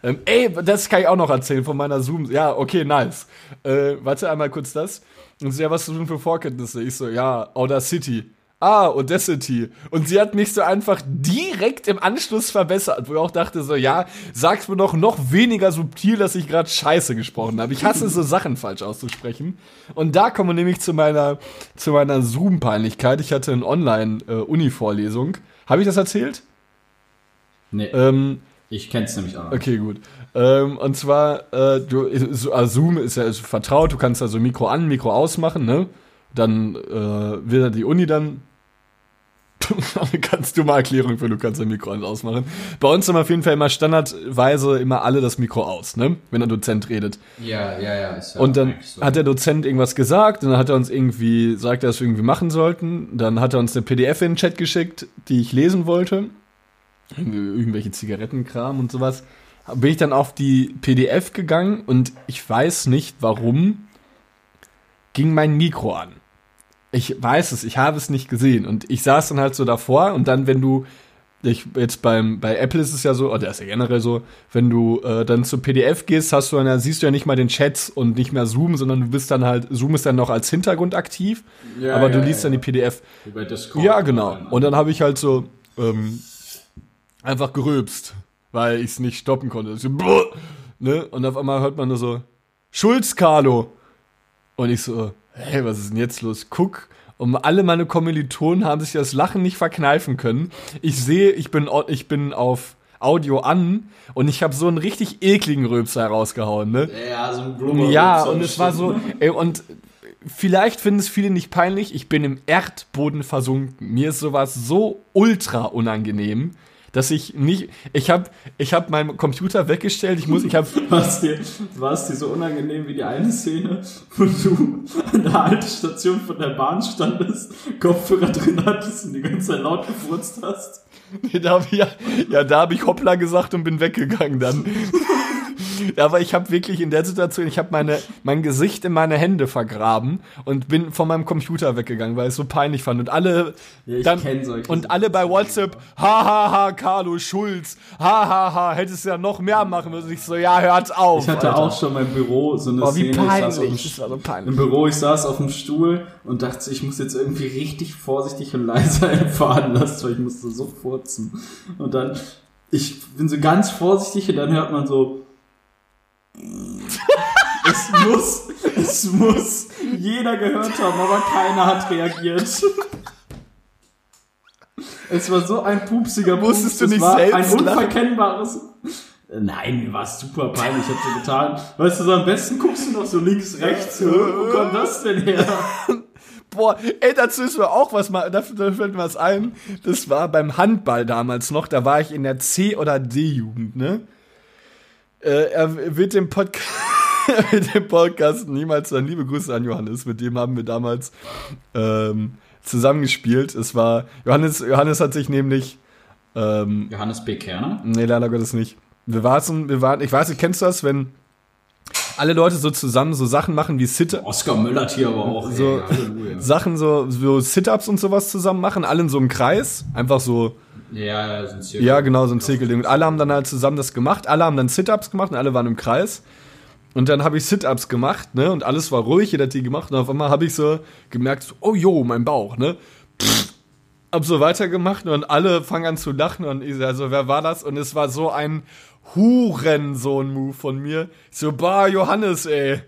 Ähm, ey, das kann ich auch noch erzählen von meiner Zoom. Ja, okay, nice. Äh, warte einmal kurz das. Und sie, ja, was denn für Vorkenntnisse? Ich so, ja, Audacity. Ah, Audacity. Und sie hat mich so einfach direkt im Anschluss verbessert, wo ich auch dachte so, ja, sag's mir doch noch weniger subtil, dass ich gerade Scheiße gesprochen habe. Ich hasse so Sachen falsch auszusprechen. Und da kommen wir nämlich zu meiner, zu meiner Zoom-Peinlichkeit. Ich hatte eine Online-Uni-Vorlesung. Habe ich das erzählt? Nee, Ähm, ich kenn's nämlich auch. noch. Okay, gut. Ähm, und zwar, äh, du, so, also Zoom ist ja ist vertraut, du kannst also Mikro an, Mikro ausmachen, ne? Dann äh, wird die Uni dann. [laughs] kannst du mal Erklärung für, du kannst dein Mikro an und ausmachen. Bei uns haben auf jeden Fall immer standardweise immer alle das Mikro aus, ne? Wenn der Dozent redet. Ja, ja, ja. Ist ja Und dann so. hat der Dozent irgendwas gesagt, und dann hat er uns irgendwie, sagt er, dass wir irgendwie machen sollten. Dann hat er uns eine PDF in den Chat geschickt, die ich lesen wollte. Irgendwelche Zigarettenkram und sowas. Bin ich dann auf die PDF gegangen und ich weiß nicht warum ging mein Mikro an. Ich weiß es, ich habe es nicht gesehen. Und ich saß dann halt so davor und dann, wenn du, ich jetzt beim, bei Apple ist es ja so, oder ist ja generell so, wenn du äh, dann zur PDF gehst, hast du dann, siehst du ja nicht mal den Chat und nicht mehr Zoom, sondern du bist dann halt, Zoom ist dann noch als Hintergrund aktiv, Ja, aber ja, du liest ja, dann ja. die PDF. Wie bei Discord. Ja, genau. Und dann habe ich halt so ähm, einfach gerülpst, weil ich es nicht stoppen konnte. So, ne? Und auf einmal hört man nur so, Schulz, Carlo. Und ich so, hey, was ist denn jetzt los? Guck. Und alle meine Kommilitonen haben sich das Lachen nicht verkneifen können. Ich sehe, ich bin, ich bin auf Audio an und ich habe so einen richtig ekligen Rülpser rausgehauen, ne? Ja, so ein Blubber. Ja, und es war so, ey, und vielleicht finden es viele nicht peinlich, ich bin im Erdboden versunken. Mir ist sowas so ultra unangenehm, dass ich nicht, ich habe ich hab meinen Computer weggestellt, ich muss, ich habe [laughs] War es dir, war es dir so unangenehm wie die eine Szene, wo du an der Haltestation von der Bahn standest, Kopfhörer drin hattest und die ganze Zeit laut gefurzt hast? da hab ich, ja, ja, da habe ich hoppla gesagt und bin weggegangen dann. [laughs] [laughs] Aber ich habe wirklich in der Situation, ich habe meine mein Gesicht in meine Hände vergraben und bin von meinem Computer weggegangen, weil ich es so peinlich fand und alle Ja, ich dann und alle bei WhatsApp ha ha ha Carlo Schulz ha ha ha hättest du ja noch mehr machen müssen. Ich so ja, hört auf. Ich hatte Alter. auch schon mein Büro so eine Oh, wie Szene. Ich saß peinlich. Das war so peinlich. Im Büro, ich saß auf dem Stuhl und dachte, ich muss jetzt irgendwie richtig vorsichtig und leise [laughs] fahren lassen, weil ich musste so furzen. Und dann, ich bin so ganz vorsichtig und dann hört man so, es muss, es muss jeder gehört haben, aber keiner hat reagiert. Es war so ein pupsiger Pups, Musstest du es nicht war selbst ein unverkennbares. Nein, mir war es super peinlich, ich hab so getan. Weißt du, so am besten guckst du noch so links, rechts, wo kommt das denn her? Boah, ey, dazu ist mir auch was mal, da, da fällt mir was ein. Das war beim Handball damals noch, da war ich in der C- oder D-Jugend, ne? Äh, er wird dem Podcast, [laughs] mit dem Podcast niemals sein. Liebe Grüße an Johannes, mit dem haben wir damals ähm, zusammengespielt. Es war, Johannes, Johannes hat sich nämlich, ähm, Johannes B. Kerner? Nee, leider Gottes nicht. Wir waren, wir waren, ich weiß nicht, kennst du das, wenn alle Leute so zusammen so Sachen machen wie Sit Oskar Möllert hier aber auch. So- ey. Sachen so, so Sit-Ups und sowas zusammen machen, alle in so einem Kreis, einfach so, Ja, ja, sind Zirkel. ja genau, so ein Zirkelding. Und alle haben dann halt zusammen das gemacht, alle haben dann Sit-Ups gemacht und alle waren im Kreis. Und dann habe ich Sit-Ups gemacht, ne, und alles war ruhig, jeder hat die gemacht und auf einmal habe ich so gemerkt, so, oh jo, mein Bauch, ne. Pff, hab so weitergemacht und alle fangen an zu lachen und ich so, also wer war das? Und es war so ein Hurensohn-Move von mir. So, bah, Johannes, ey.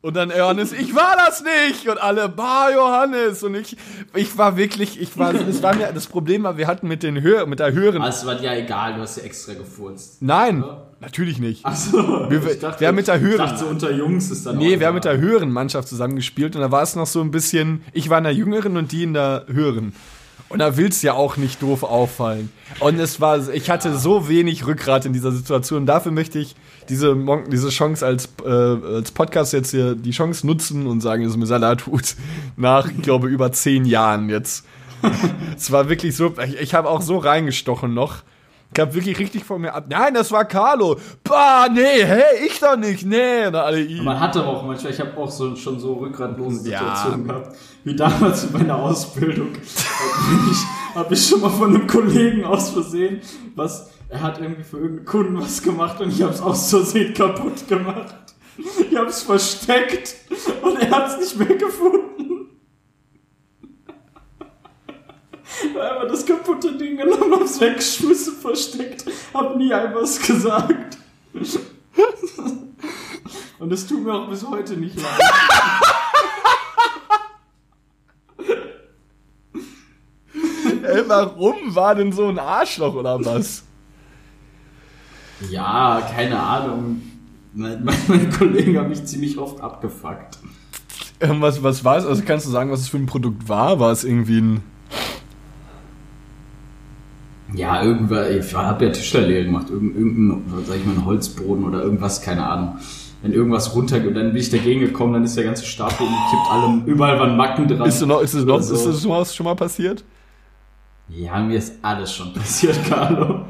Und dann Johannes, ich war das nicht! Und alle, bah, Johannes! Und ich, ich war wirklich, ich war, es war mir, das Problem war, wir hatten mit den Hör, mit der höheren, es war dir ja egal, du hast ja extra gefurzt. nein, natürlich nicht. Achso, Wir- wir haben mit der Hören- Ich dachte, so unter Jungs ist dann Nee, wir haben mit der höheren Mannschaft zusammengespielt und da war es noch so ein bisschen, ich war in der jüngeren und die in der höheren. Und da willst du ja auch nicht doof auffallen. Und es war, ich hatte so wenig Rückgrat in dieser Situation. Dafür möchte ich diese, Mon- diese Chance als, äh, als Podcast jetzt hier die Chance nutzen und sagen, es mir Salat tut. [laughs] Nach, ich glaube, über zehn Jahren jetzt. [laughs] es war wirklich so, ich, ich habe auch so reingestochen noch. Ich habe wirklich richtig vor mir ab. Nein, das war Carlo. Bah, nee, hey, ich doch nicht. Nee, und alle I. Man hat aber auch manchmal, ich habe auch so, schon so rückgratlose Ja. Situationen gehabt, wie damals in meiner Ausbildung. habe ich, hab ich schon mal von einem Kollegen aus Versehen, was, er hat irgendwie für irgendeinen Kunden was gemacht und ich habe es aus Versehen kaputt gemacht. Ich habe es versteckt und er hat es nicht mehr gefunden. Einfach das kaputte Ding genommen, hab's weggeschmissen, versteckt, hab nie einem was gesagt. Und es tut mir auch bis heute nicht leid. Ey, warum war denn so ein Arschloch oder was? Ja, keine Ahnung. Meine, [laughs] meine Kollegen haben mich ziemlich oft abgefuckt. Ähm, Was, was war es? Also kannst du sagen, was es für ein Produkt war? War es irgendwie ein. Ja, irgendwer, ich habe ja Tischlerlehre gemacht, irgend, irgendein, sag ich mal, ein Holzboden oder irgendwas, keine Ahnung. Wenn irgendwas runtergeht, dann bin ich dagegen gekommen, dann ist der ganze Stapel umgekippt, allem, überall waren Macken dran. Ist, noch, ist es noch, so. ist das schon mal passiert? Ja, mir ist alles schon passiert, [laughs] Carlo.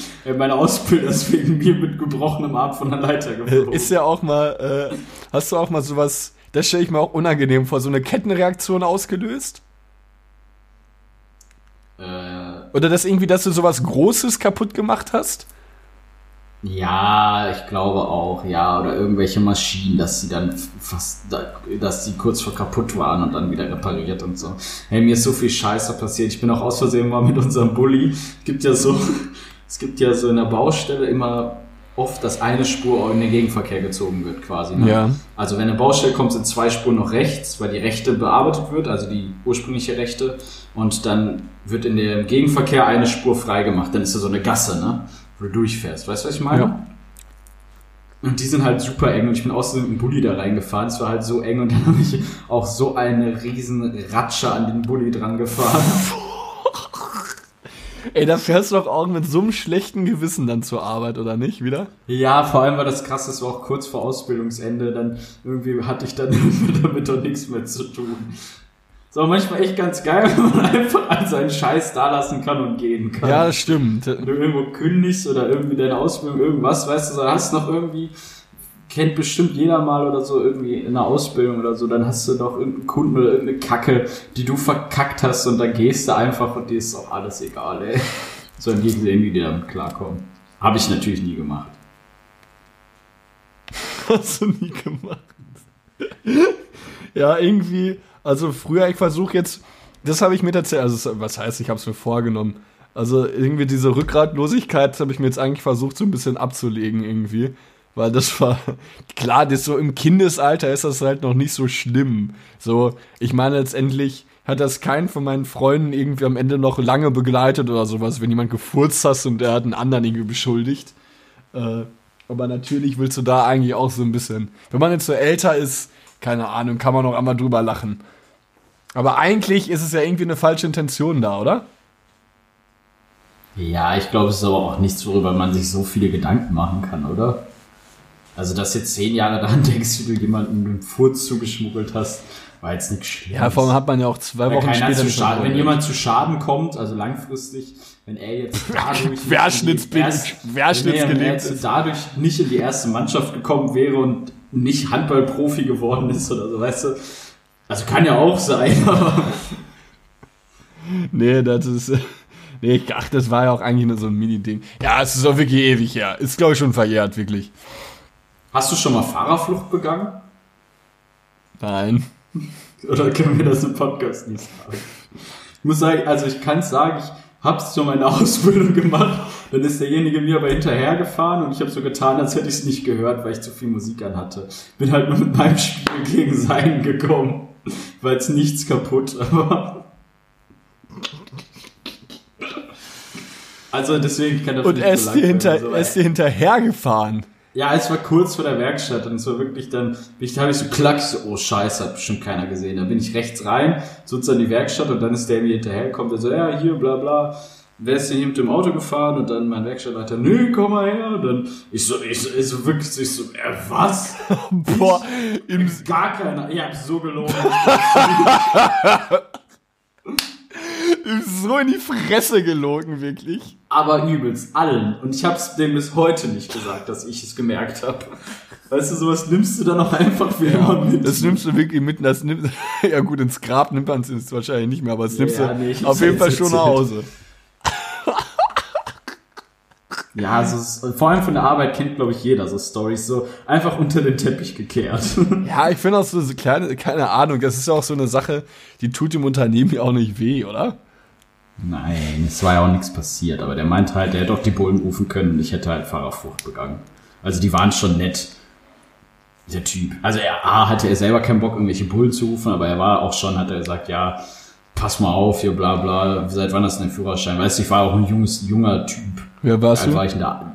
[laughs] Meine Ausbilder ist wegen mir mit gebrochenem Arm von der Leiter Äh, geflogen. Ist ja auch mal, äh, hast du auch mal sowas, das stelle ich mir auch unangenehm vor, so eine Kettenreaktion ausgelöst? äh, Oder dass irgendwie, dass du sowas Großes kaputt gemacht hast? Ja, ich glaube auch, ja, oder irgendwelche Maschinen, dass sie dann fast, dass die kurz vor kaputt waren und dann wieder repariert und so. Hey, mir ist so viel Scheiße passiert. Ich bin auch aus Versehen mal mit unserem Bulli. Es gibt ja so, es gibt ja so in der Baustelle immer oft, dass eine Spur in den Gegenverkehr gezogen wird, quasi. Ne? Ja. Also wenn eine Baustelle kommt, sind zwei Spuren noch rechts, weil die rechte bearbeitet wird, also die ursprüngliche rechte. Und dann wird in dem Gegenverkehr eine Spur freigemacht. Dann ist da so eine Gasse, ne? Wo du durchfährst. Weißt du, was ich meine? Ja. Und die sind halt super eng und ich bin außerdem mit dem Bulli da reingefahren. Es war halt so eng und [laughs] dann habe ich auch so eine riesen Ratsche an den Bulli dran gefahren. [laughs] Ey, da fährst du doch auch mit so einem schlechten Gewissen dann zur Arbeit, oder nicht, wieder? Ja, vor allem war das krass, das war auch kurz vor Ausbildungsende. Dann irgendwie hatte ich dann [laughs] damit doch nichts mehr zu tun. Ist auch manchmal echt ganz geil, [laughs] wenn man einfach all seinen Scheiß da lassen kann und gehen kann. Ja, das stimmt. Wenn du irgendwo kündigst oder irgendwie deine Ausbildung, irgendwas, weißt du, so, dann hast du noch irgendwie, kennt bestimmt jeder mal oder so irgendwie in einer Ausbildung oder so, dann hast du noch irgendeinen Kunden oder irgendeine Kacke, die du verkackt hast und dann gehst du einfach und dir ist auch alles egal, ey. [laughs] So in die sehen, wie die damit klarkommen. Habe ich natürlich nie gemacht. [laughs] Hast du nie gemacht. [laughs] ja, irgendwie, also früher, ich versuche jetzt, das habe ich mir tatsächlich, also was heißt, ich habe es mir vorgenommen. Also irgendwie diese Rückgratlosigkeit habe ich mir jetzt eigentlich versucht, so ein bisschen abzulegen irgendwie. Weil das war, klar, das so im Kindesalter ist das halt noch nicht so schlimm. So, ich meine, letztendlich hat das keinen von meinen Freunden irgendwie am Ende noch lange begleitet oder sowas, wenn jemand gefurzt hast und der hat einen anderen irgendwie beschuldigt. Äh, aber natürlich willst du da eigentlich auch so ein bisschen. Wenn man jetzt so älter ist, keine Ahnung, kann man auch einmal drüber lachen. Aber eigentlich ist es ja irgendwie eine falsche Intention da, oder? Ja, ich glaube, es ist aber auch nichts, worüber man sich so viele Gedanken machen kann, oder? Also, dass jetzt zehn Jahre daran [laughs] denkst, wie du jemanden einen Furz zugeschmuggelt hast, war jetzt nichts Schlimmes. Ja, vor allem hat man ja auch zwei Weil Wochen später. zu Schaden, wenn jemand zu Schaden kommt, also langfristig, wenn er jetzt [laughs] dadurch Querschnittsbild- erste- Querschnittsgelähmt wenn er dadurch nicht in die erste Mannschaft gekommen wäre und nicht Handballprofi geworden ist oder so, weißt du? Also kann ja auch sein, [laughs] aber Nee, das ist. Nee, ich- ach, das war ja auch eigentlich nur so ein Mini-Ding. Ja, es ist auch wirklich ewig her. Ist, glaube ich, schon verjährt, wirklich. Hast du schon mal Fahrerflucht begangen? Nein. [laughs] Oder können wir das im Podcast nicht sagen? Ich muss sagen, also ich kann sagen, ich hab's schon mal in der [laughs] Ausbildung gemacht. Dann ist derjenige mir aber hinterhergefahren und ich habe so getan, als hätte ich es nicht gehört, weil ich zu viel Musik anhatte. Bin halt nur mit meinem Spiel gegen seinen gekommen. War jetzt nichts kaputt, [laughs] aber. Also deswegen kann das Und nicht ist, dir belangen, hinter, so, er ist dir hinterhergefahren. Ja, es war kurz vor der Werkstatt und es war wirklich dann, ich, da habe ich so klack, ich so, oh scheiße, hat bestimmt keiner gesehen. Dann bin ich rechts rein, so in die Werkstatt und dann ist der mir hinterhergekommen, der so, ja, hier, bla bla. Wer ist denn hier mit dem Auto gefahren? Und dann mein Werkstattleiter, nö, komm mal her. Und dann, ich so, ich so, ich so wirklich, ich so, äh, was? [laughs] Boah, im, Gar keiner. Ich hab so gelogen. [laughs] so in die Fresse gelogen, wirklich. Aber übelst, allen. Und ich hab's dem bis heute nicht gesagt, dass ich es gemerkt habe. Weißt du, sowas nimmst du dann auch einfach für immer mit. Das nimmst du wirklich mit. Das nimmt, [laughs] ja gut, ins Grab nimmt man es wahrscheinlich nicht mehr, aber das nimmst Ja, du nee, auf jeden Fall schon nach. Hause. [laughs] Ja, also vor allem von der Arbeit kennt, glaube ich, jeder so Stories, so einfach unter den Teppich gekehrt. [laughs] Ja, ich finde auch so, so kleine, keine Ahnung, das ist ja auch so eine Sache, die tut dem Unternehmen ja auch nicht weh, oder? Nein, es war ja auch nichts passiert, aber der meinte halt, der hätte auch die Bullen rufen können und ich hätte halt Fahrerflucht begangen. Also die waren schon nett, der Typ. Also er, A, hatte er selber keinen Bock, irgendwelche Bullen zu rufen, aber er war auch schon, hat er gesagt, ja, pass mal auf, hier, bla bla, seit wann hast du den Führerschein? Weißt du, ich war auch ein junges, junger Typ. Wer warst Alt du? war ich in der,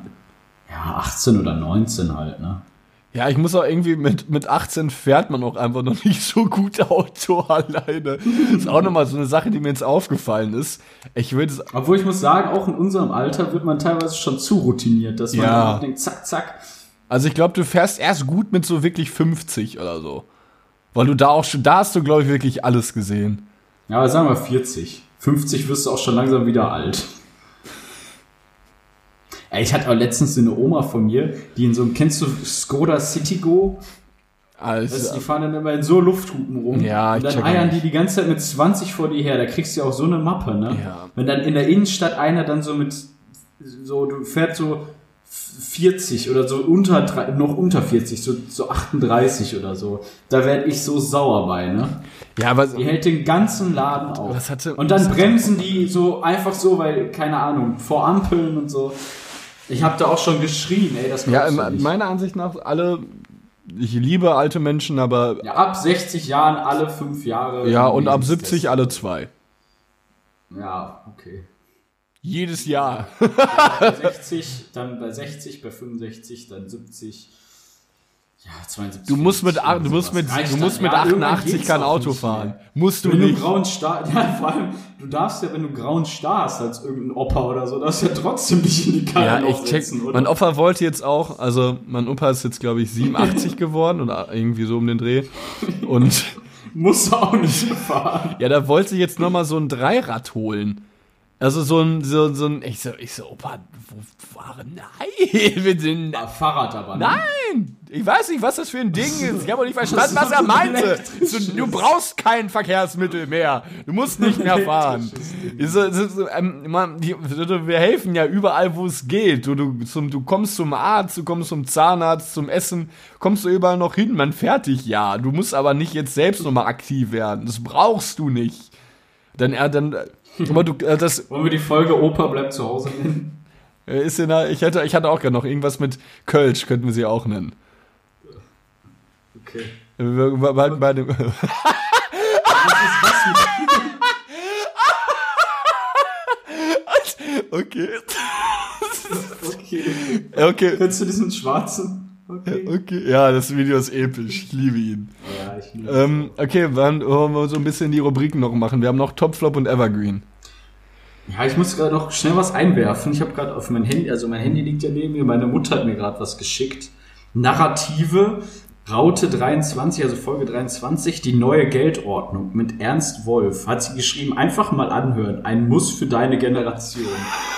ja, 18 oder 19 halt, ne? Ja, ich muss auch irgendwie mit, mit 18 fährt man auch einfach noch nicht so gut [laughs] Auto alleine. ist auch nochmal so eine Sache, die mir jetzt aufgefallen ist. Ich würde Obwohl ich muss sagen, auch in unserem Alter wird man teilweise schon zu routiniert, dass man Ja. dann denkt, zack, zack. Also ich glaube, du fährst erst gut mit so wirklich 50 oder so. Weil du da auch schon, da hast du, glaube ich, wirklich alles gesehen. Ja, aber sagen wir 40. 50 wirst du auch schon langsam wieder alt. Ich hatte auch letztens so eine Oma von mir, die in so einem, kennst du Skoda Citigo? Also, die fahren dann immer in so Lufthupen rum. Ja, und ich dann check eiern die die ganze Zeit mit 20 vor dir her. Da kriegst du auch so eine Mappe, ne? Ja. Wenn dann in der Innenstadt einer dann so mit, so, du fährt so 40 oder so unter, noch unter 40, so, so 38 oder so. Da werd ich so sauer bei, ne? ja, was, Die hält den ganzen Laden auf. Hatte- und dann bremsen die so einfach so, weil, keine Ahnung, vor Ampeln und so. Ich habe da auch schon geschrien, ey, das ja, in- meiner Ansicht nach alle, ich liebe alte Menschen, aber ja, ab 60 Jahren alle fünf Jahre. ja, und ab Lebenstest. 70 alle zwei. Ja, okay. Jedes Jahr. Bei 60, dann bei 60, bei 65, dann 70. Ja, 72. Du musst mit, ach- du musst mit, du musst mit Ja, irgendwann 88 geht's kein Auto fahren. mehr. Musst du Wenn du nicht. grauen Star, [laughs] ja, vor allem, du darfst ja, wenn du grauen Star hast als irgendein Opa oder so, darfst du ja trotzdem nicht in die Karre Ja, ich check. oder? Mein Opa wollte jetzt auch, also mein Opa ist jetzt, glaube ich, 87 [laughs] geworden oder irgendwie so um den Dreh. Und Musst du auch nicht fahren. Ja, da wollte ich jetzt nochmal so ein Dreirad holen. Also so ein, so, so ein, ich so, ich so, Opa, wo waren, nein, wir sind, Ah, Fahrrad aber. ne? nein, ich weiß nicht, was das für ein Ding ist. Ich habe auch nicht verstanden, was er meinte. So, du brauchst kein Verkehrsmittel mehr. Du musst nicht mehr fahren. Ich So, so, so, ähm, man, die, wir helfen ja überall, wo es geht. Du, du, zum, du kommst zum Arzt, du kommst zum Zahnarzt, zum Essen, kommst du überall noch hin, man fertig, ja. Du musst aber nicht jetzt selbst nochmal aktiv werden. Das brauchst du nicht. Dann, er dann, aber du, äh, das Wollen wir die Folge Opa bleibt zu Hause nennen? äh, ist der, ich hatte, ich hatte auch gerade noch irgendwas mit Kölsch, könnten wir sie auch nennen. Okay. Äh, wir- Bei, bei, bei dem, okay. Okay. Okay. Kennst du diesen schwarzen? Okay. Okay. Ja, das Video ist episch. Ich liebe ihn. Ja, ich liebe Ähm, okay, dann wollen wir so ein bisschen die Rubriken noch machen. Wir haben noch Top, Flop und Evergreen. Ja, ich muss gerade noch schnell was einwerfen. Ich habe gerade auf mein Handy, also mein Handy liegt ja neben mir, meine Mutter hat mir gerade was geschickt. Narrative Raute 23, also Folge 23, die neue Geldordnung mit Ernst Wolf. Hat sie geschrieben, einfach mal anhören. Ein Muss für deine Generation.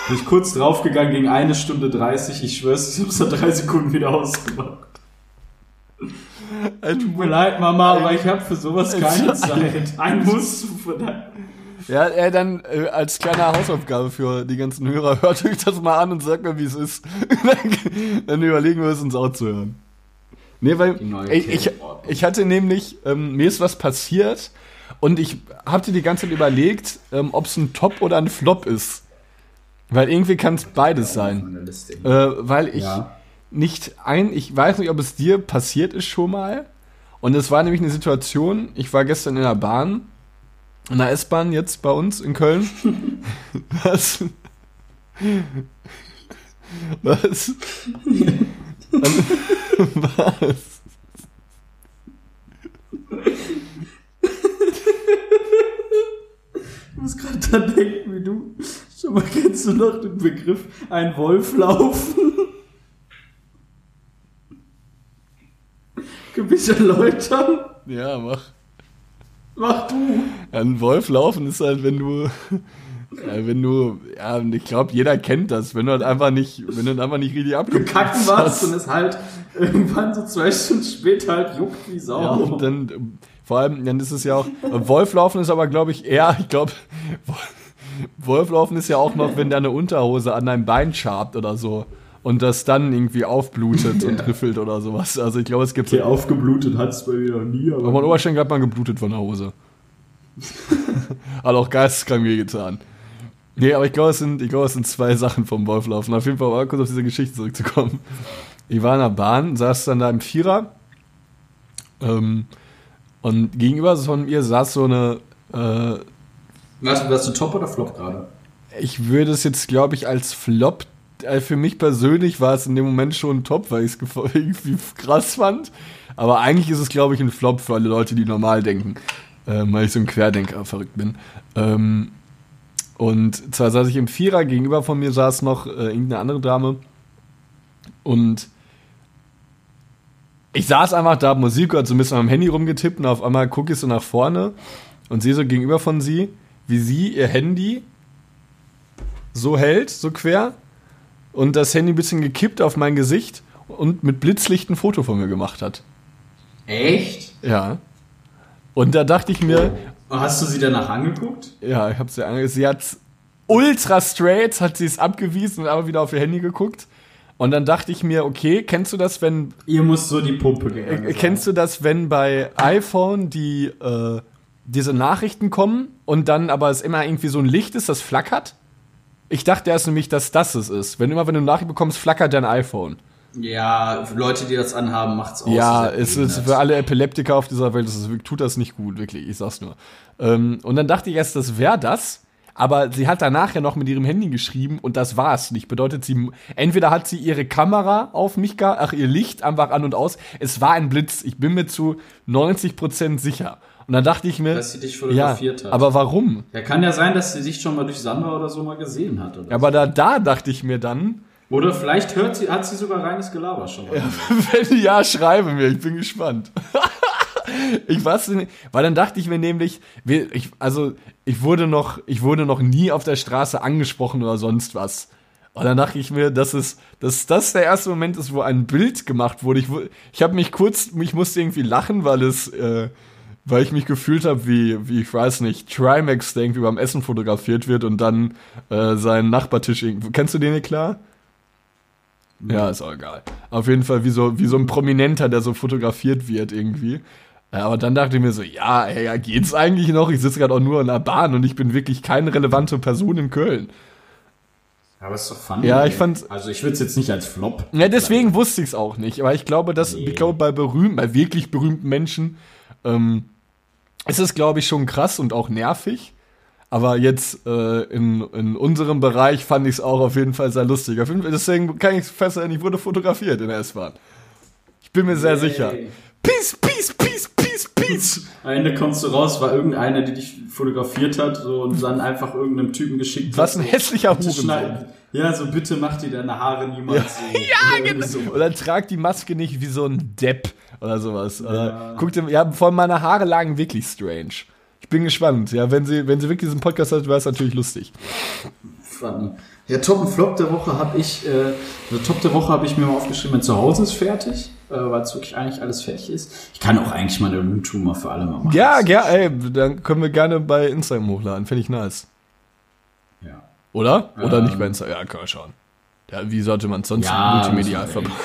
Bin ich kurz draufgegangen, ging eine Stunde 30. Ich schwör's, ich hab's nach drei Sekunden wieder ausgemacht. Tut mir leid, Mama, aber ich habe für sowas keine Zeit. Ein Muss für deine Ja, äh, dann äh, als kleine Hausaufgabe für die ganzen Hörer, [laughs] hört euch das mal an und sagt mir, wie es ist. [laughs] dann überlegen wir es uns auch zu hören. Nee, weil neue ich, ich, hatte nämlich, ähm, mir ist was passiert und ich hatte die ganze Zeit überlegt, ähm, ob es ein Top oder ein Flop ist. Weil irgendwie kann es beides sein. Äh, weil ich Ja. nicht ein, ich weiß nicht, ob es dir passiert ist schon mal. Und es war nämlich eine Situation, ich war gestern in der Bahn, in der S-Bahn jetzt bei uns in Köln. [laughs] Was? Was? [laughs] Was? Ich muss gerade dran denken, wie du. Schon mal kennst du noch den Begriff ein Wolf laufen? Kann ich erläutern? Ja, mach. Mach du. Ein Wolf laufen ist halt, wenn du, ja, wenn du, ja, ich glaube, jeder kennt das, wenn du halt einfach nicht, wenn du halt einfach nicht richtig abgekackt warst und es halt irgendwann so zwei Stunden später halt juckt wie Sau. Ja, und dann, vor allem, dann ist es ja auch, Wolflaufen ist aber, glaube ich, eher, ich glaube, Wolflaufen ist ja auch noch, wenn deine Unterhose an deinem Bein schabt oder so. Und das dann irgendwie aufblutet und riffelt oder sowas. Also ich glaube, es gibt okay, aufgeblutet hat es bei mir noch nie, Aber mein Oberschenkel hat mal geblutet von der Hose. [laughs] hat auch geisteskrank wehgetan. Nee, aber ich glaube, es sind, ich glaube, es sind zwei Sachen vom Wolflaufen. Auf jeden Fall mal kurz auf diese Geschichte zurückzukommen. Ich war in der Bahn, saß dann da im Vierer. Ähm, und gegenüber von ihr saß so eine, äh, Was, warst du Top oder Flop gerade? ich würde es jetzt, glaube ich, als Flop. äh, Für mich persönlich war es in dem Moment schon top, weil ich es [laughs] irgendwie krass fand. Aber eigentlich ist es, glaube ich, ein Flop für alle Leute, die normal denken. Ähm, weil ich so ein Querdenker verrückt bin. Ähm, und zwar saß ich im Vierer, gegenüber von mir saß noch äh, irgendeine andere Dame. Und ich saß einfach da, Musik gehört, so ein bisschen am Handy rumgetippt und auf einmal gucke ich so nach vorne und sehe so gegenüber von sie, wie sie ihr Handy so hält, so quer und das Handy ein bisschen gekippt auf mein Gesicht und mit Blitzlicht ein Foto von mir gemacht hat. Echt? Ja. Und da dachte ich mir, Hast du sie danach angeguckt? ja, ich habe sie ange sie hat ultra straight, hat sie es abgewiesen und aber wieder auf ihr Handy geguckt. Und dann dachte ich mir, okay, kennst du das, wenn Ihr muss so die Pumpe gegangen Äh, Kennst du das, wenn bei iPhone die äh, diese Nachrichten kommen und dann aber es immer irgendwie so ein Licht ist, das flackert? Ich dachte erst nämlich, dass das es ist. Wenn immer, wenn du eine Nachricht bekommst, flackert dein iPhone. Ja, für Leute, die das anhaben, macht's aus. ja, es ist für alle Epileptiker auf dieser Welt, das tut das nicht gut, wirklich, ich sag's nur. Ähm, und dann dachte ich erst, das wäre das, aber sie hat danach ja noch mit ihrem Handy geschrieben und das war's nicht. Bedeutet, sie, entweder hat sie ihre Kamera auf mich gehabt, ach, ihr Licht einfach an und aus. Es war ein Blitz, ich bin mir zu 90% sicher. Und dann dachte ich mir, Dass sie dich ja, fotografiert hat. aber warum? Ja, kann ja sein, dass sie dich schon mal durch Sandra oder so mal gesehen hat. Oder, Aber da, da dachte ich mir dann, so. Oder vielleicht hört sie, hat sie sogar reines Gelaber schon mal. [laughs] wenn ja, schreibe mir, ich bin gespannt. [laughs] Ich weiß nicht, weil dann dachte ich mir nämlich, ich, also ich wurde noch, ich wurde noch nie auf der Straße angesprochen oder sonst was. Und dann dachte ich mir, dass es, dass das der erste Moment ist, wo ein Bild gemacht wurde. Ich, ich habe mich kurz, ich musste irgendwie lachen, weil es, äh, weil ich mich gefühlt habe, wie, wie ich weiß nicht, Trimax, der irgendwie beim Essen fotografiert wird und dann äh, sein Nachbartisch. Kennst du den nicht klar? Ja, ist auch egal. Auf jeden Fall wie so, wie so ein Prominenter, der so fotografiert wird irgendwie. Ja, aber dann dachte ich mir so, ja, ey, ja, geht's eigentlich noch? Ich sitze gerade auch nur in der Bahn und ich bin wirklich keine relevante Person in Köln. Aber ist doch funny. Ja, ich fand's- Also ich würde es jetzt nicht als Flop. Ja, deswegen wusste ich es auch nicht. Aber ich glaube, dass, Nee. ich glaube, bei berühmten, bei wirklich berühmten Menschen, ähm, ist es, glaube ich, schon krass und auch nervig. Aber jetzt äh, in, in unserem Bereich fand ich es auch auf jeden Fall sehr lustig. Auf jeden Fall, deswegen kann ich feststellen, ich wurde fotografiert in der S-Bahn. Ich bin mir sehr Yay. sicher. Peace, peace, peace, peace, peace. Am Ende kommst du raus, war irgendeiner, die dich fotografiert hat so, und dann einfach irgendeinem Typen geschickt Was ein hat. hässlicher Bitte Hurensohn. schneid- Ja, so bitte mach dir deine Haare niemals so. [laughs] Ja, Oder genau. so. Oder trag die Maske nicht wie so ein Depp oder sowas. Oder Ja. guck dir, ja, vor allem meine Haare lagen wirklich strange. Bin gespannt. Ja, wenn sie, wenn sie wirklich diesen Podcast hat, wäre es natürlich lustig. Funny. Ja, Top und Flop der Woche habe ich, äh, also Top der Woche habe ich mir mal aufgeschrieben, mein Zuhause ist fertig, äh, weil es wirklich eigentlich alles fertig ist. Ich kann auch eigentlich mal eine Roomtour mal für alle mal machen. Ja, ja, ey, dann können wir gerne bei Instagram hochladen. Finde ich nice. ja. Oder? Oder Ähm. nicht bei Instagram? Ja, können wir schauen. Ja, wie sollte man sonst Ja, multimedial verbreiten?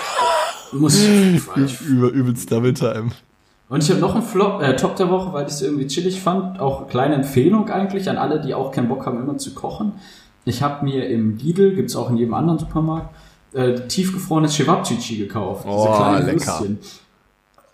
Muss ich, [laughs] Über übelst Double Time. Und ich habe noch einen Flop, äh, Top der Woche, weil ich es irgendwie chillig fand. Auch kleine Empfehlung eigentlich an alle, die auch keinen Bock haben, immer zu kochen. Ich habe mir im Lidl, gibt's auch in jedem anderen Supermarkt, äh, tiefgefrorenes Cevapcici gekauft. Oh, lecker.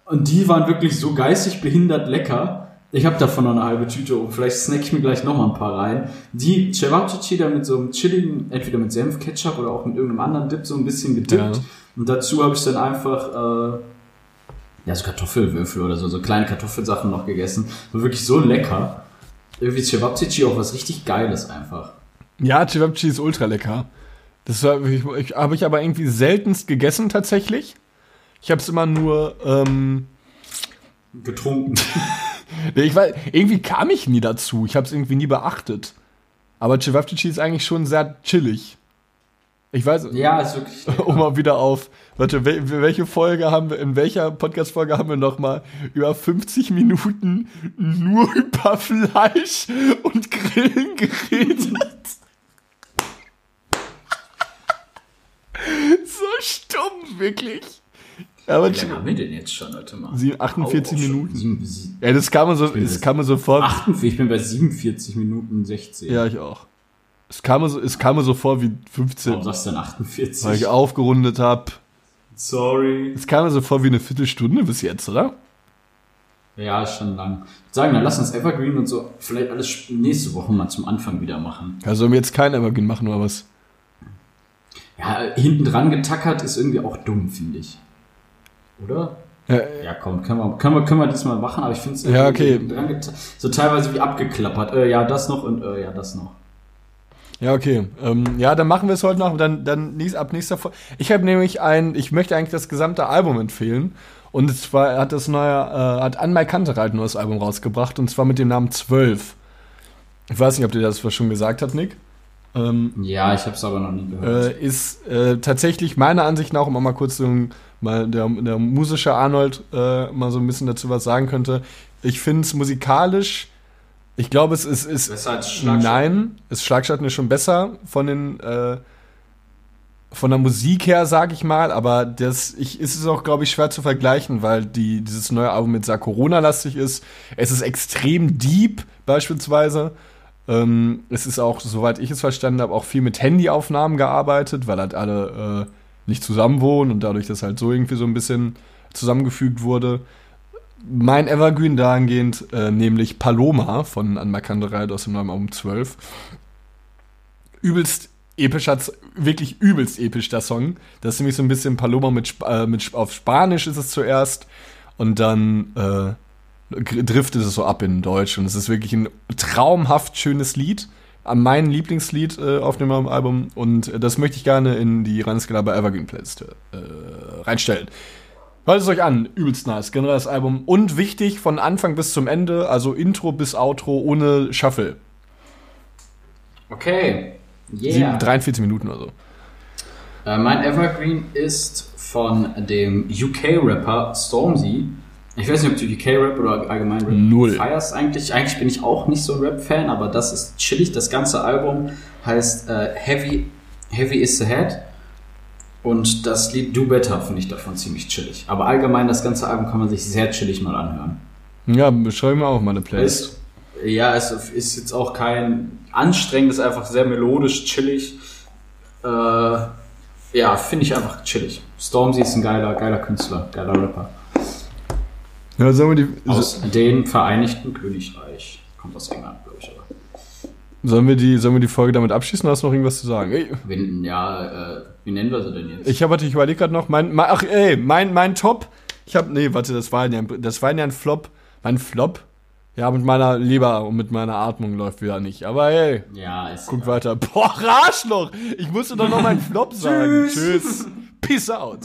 Und die waren wirklich so geistig behindert lecker. Ich habe davon noch eine halbe Tüte oben. Vielleicht snack ich mir gleich noch mal ein paar rein. Die Cevapcici da mit so einem chilligen, entweder mit Senf, Ketchup oder auch mit irgendeinem anderen Dip so ein bisschen gedippt. Ja. Und dazu habe ich dann einfach äh, ja, so Kartoffelwürfel oder so, so kleine Kartoffelsachen noch gegessen. War wirklich so lecker. Irgendwie Cevapcici auch was richtig Geiles einfach. Ja, Cevapcici ist ultra lecker. Das habe ich, aber irgendwie seltenst gegessen tatsächlich. Ich habe es immer nur, ähm, Getrunken. [laughs] ich weiß, irgendwie kam ich nie dazu. Ich habe es irgendwie nie beachtet. Aber Cevapcici ist eigentlich schon sehr chillig. Ich weiß, ja, ist wirklich. [laughs] lecker. um mal wieder auf, warte, wel, welche Folge haben wir, in welcher Podcast-Folge haben wir nochmal über 50 Minuten nur [laughs] über Fleisch und Grillen geredet? [laughs] so stumm, wirklich. Aber Wie lange haben wir denn jetzt schon? Warte mal. Sie- 48 Au, auch schon Minuten. sie- ja, das kam mir so, jetzt- kam mir so vor. 48, ich bin bei 47 Minuten 16. Ja, ich auch. Es kam mir so, es kam mir so vor wie 15, Warum sagst du denn 48? weil ich aufgerundet habe. Sorry. Es kam mir so vor wie eine Viertelstunde bis jetzt, oder? Ja, ist schon lang. Ich würde sagen, dann lass uns Evergreen und so vielleicht alles nächste Woche mal zum Anfang wieder machen. Also sollen wir jetzt kein Evergreen machen oder was? Ja, hinten dran getackert ist irgendwie auch dumm, finde ich. Oder? Ja, Ja, komm, können wir, können wir, können wir diesmal machen, aber ich finde es Ja, okay. so teilweise wie abgeklappert. Äh, ja, das noch und äh, ja, das noch. Ja, okay. Ähm, ja, dann machen wir es heute noch. Dann, dann nächst, ab nächster Folge. Ich habe nämlich ein, ich möchte eigentlich das gesamte Album empfehlen. Und zwar hat das neue, äh, hat Anmai Kantereit ein neues Album rausgebracht. Und zwar mit dem Namen 12. Ich weiß nicht, ob dir das was schon gesagt hat, Nick. Ähm, Ja, ich habe es aber noch nie gehört. äh, ist äh, tatsächlich meiner Ansicht nach, um auch mal kurz so ein, mal der, der musische Arnold äh, mal so ein bisschen dazu was sagen könnte. Ich finde es musikalisch, ich glaube, es ist, ist Besser als Schlagschatten. Nein, ist Schlagschatten ist schon besser von den äh, von der Musik her, sag ich mal, aber das ich, ist es auch, glaube ich, schwer zu vergleichen, weil die, dieses neue Album mit sehr Corona-lastig ist. Es ist extrem deep, beispielsweise. Ähm, es ist auch, soweit ich es verstanden habe, auch viel mit Handyaufnahmen gearbeitet, weil halt alle äh, nicht zusammen wohnen und dadurch das halt so irgendwie so ein bisschen zusammengefügt wurde. Mein Evergreen dahingehend, äh, nämlich Paloma von Anma Kandereit aus dem neuen Album 12. Übelst episch hat's, wirklich übelst episch, der Song. Das ist nämlich so ein bisschen Paloma mit, äh, mit auf Spanisch ist es zuerst und dann äh, driftet es so ab in Deutsch und es ist wirklich ein traumhaft schönes Lied. An mein Lieblingslied äh, auf dem Album und äh, das möchte ich gerne in die Randskala bei Evergreen Playlist äh, reinstellen. Hört es euch an, übelst nice, generell das Album. Und wichtig, von Anfang bis zum Ende, also Intro bis Outro ohne Shuffle. Okay. Sieben- 43 Minuten oder so. Äh, mein Evergreen ist von dem UK-Rapper Stormzy. Ich weiß nicht, ob du UK-Rap oder allgemein Rap Null. feierst eigentlich. Eigentlich bin ich auch nicht so ein Rap-Fan, aber das ist chillig. Das ganze Album heißt äh, Heavy, Heavy is the Head. Und das Lied Do Better finde ich davon ziemlich chillig. Aber allgemein, das ganze Album kann man sich sehr chillig mal anhören. Ja, beschreiben wir auch mal eine Playlist. Ist, ja, es ist jetzt auch kein anstrengendes, einfach sehr melodisch, chillig. Äh, ja, finde ich einfach chillig. Stormzy ist ein geiler, geiler Künstler, geiler Rapper. Ja, sollen wir die, Aus dem Vereinigten Königreich. Kommt aus England, glaube ich. Aber. Sollen wir die, sollen wir die Folge damit abschließen oder hast du noch irgendwas zu sagen? Ey, Wen, ja, äh, wie nennen wir sie denn jetzt? Ich habe, warte, ich überlege gerade noch, mein, mein, ach ey, mein, mein Top, ich habe, nee, warte, das war ja, ein- das war ja ein Flop, mein Flop, ja, mit meiner Leber und mit meiner Atmung läuft wieder nicht, aber hey, ja, ist guck egal. weiter. Boah, Arschloch, ich musste doch noch meinen [laughs] Flop sagen. Tschüss. Peace out.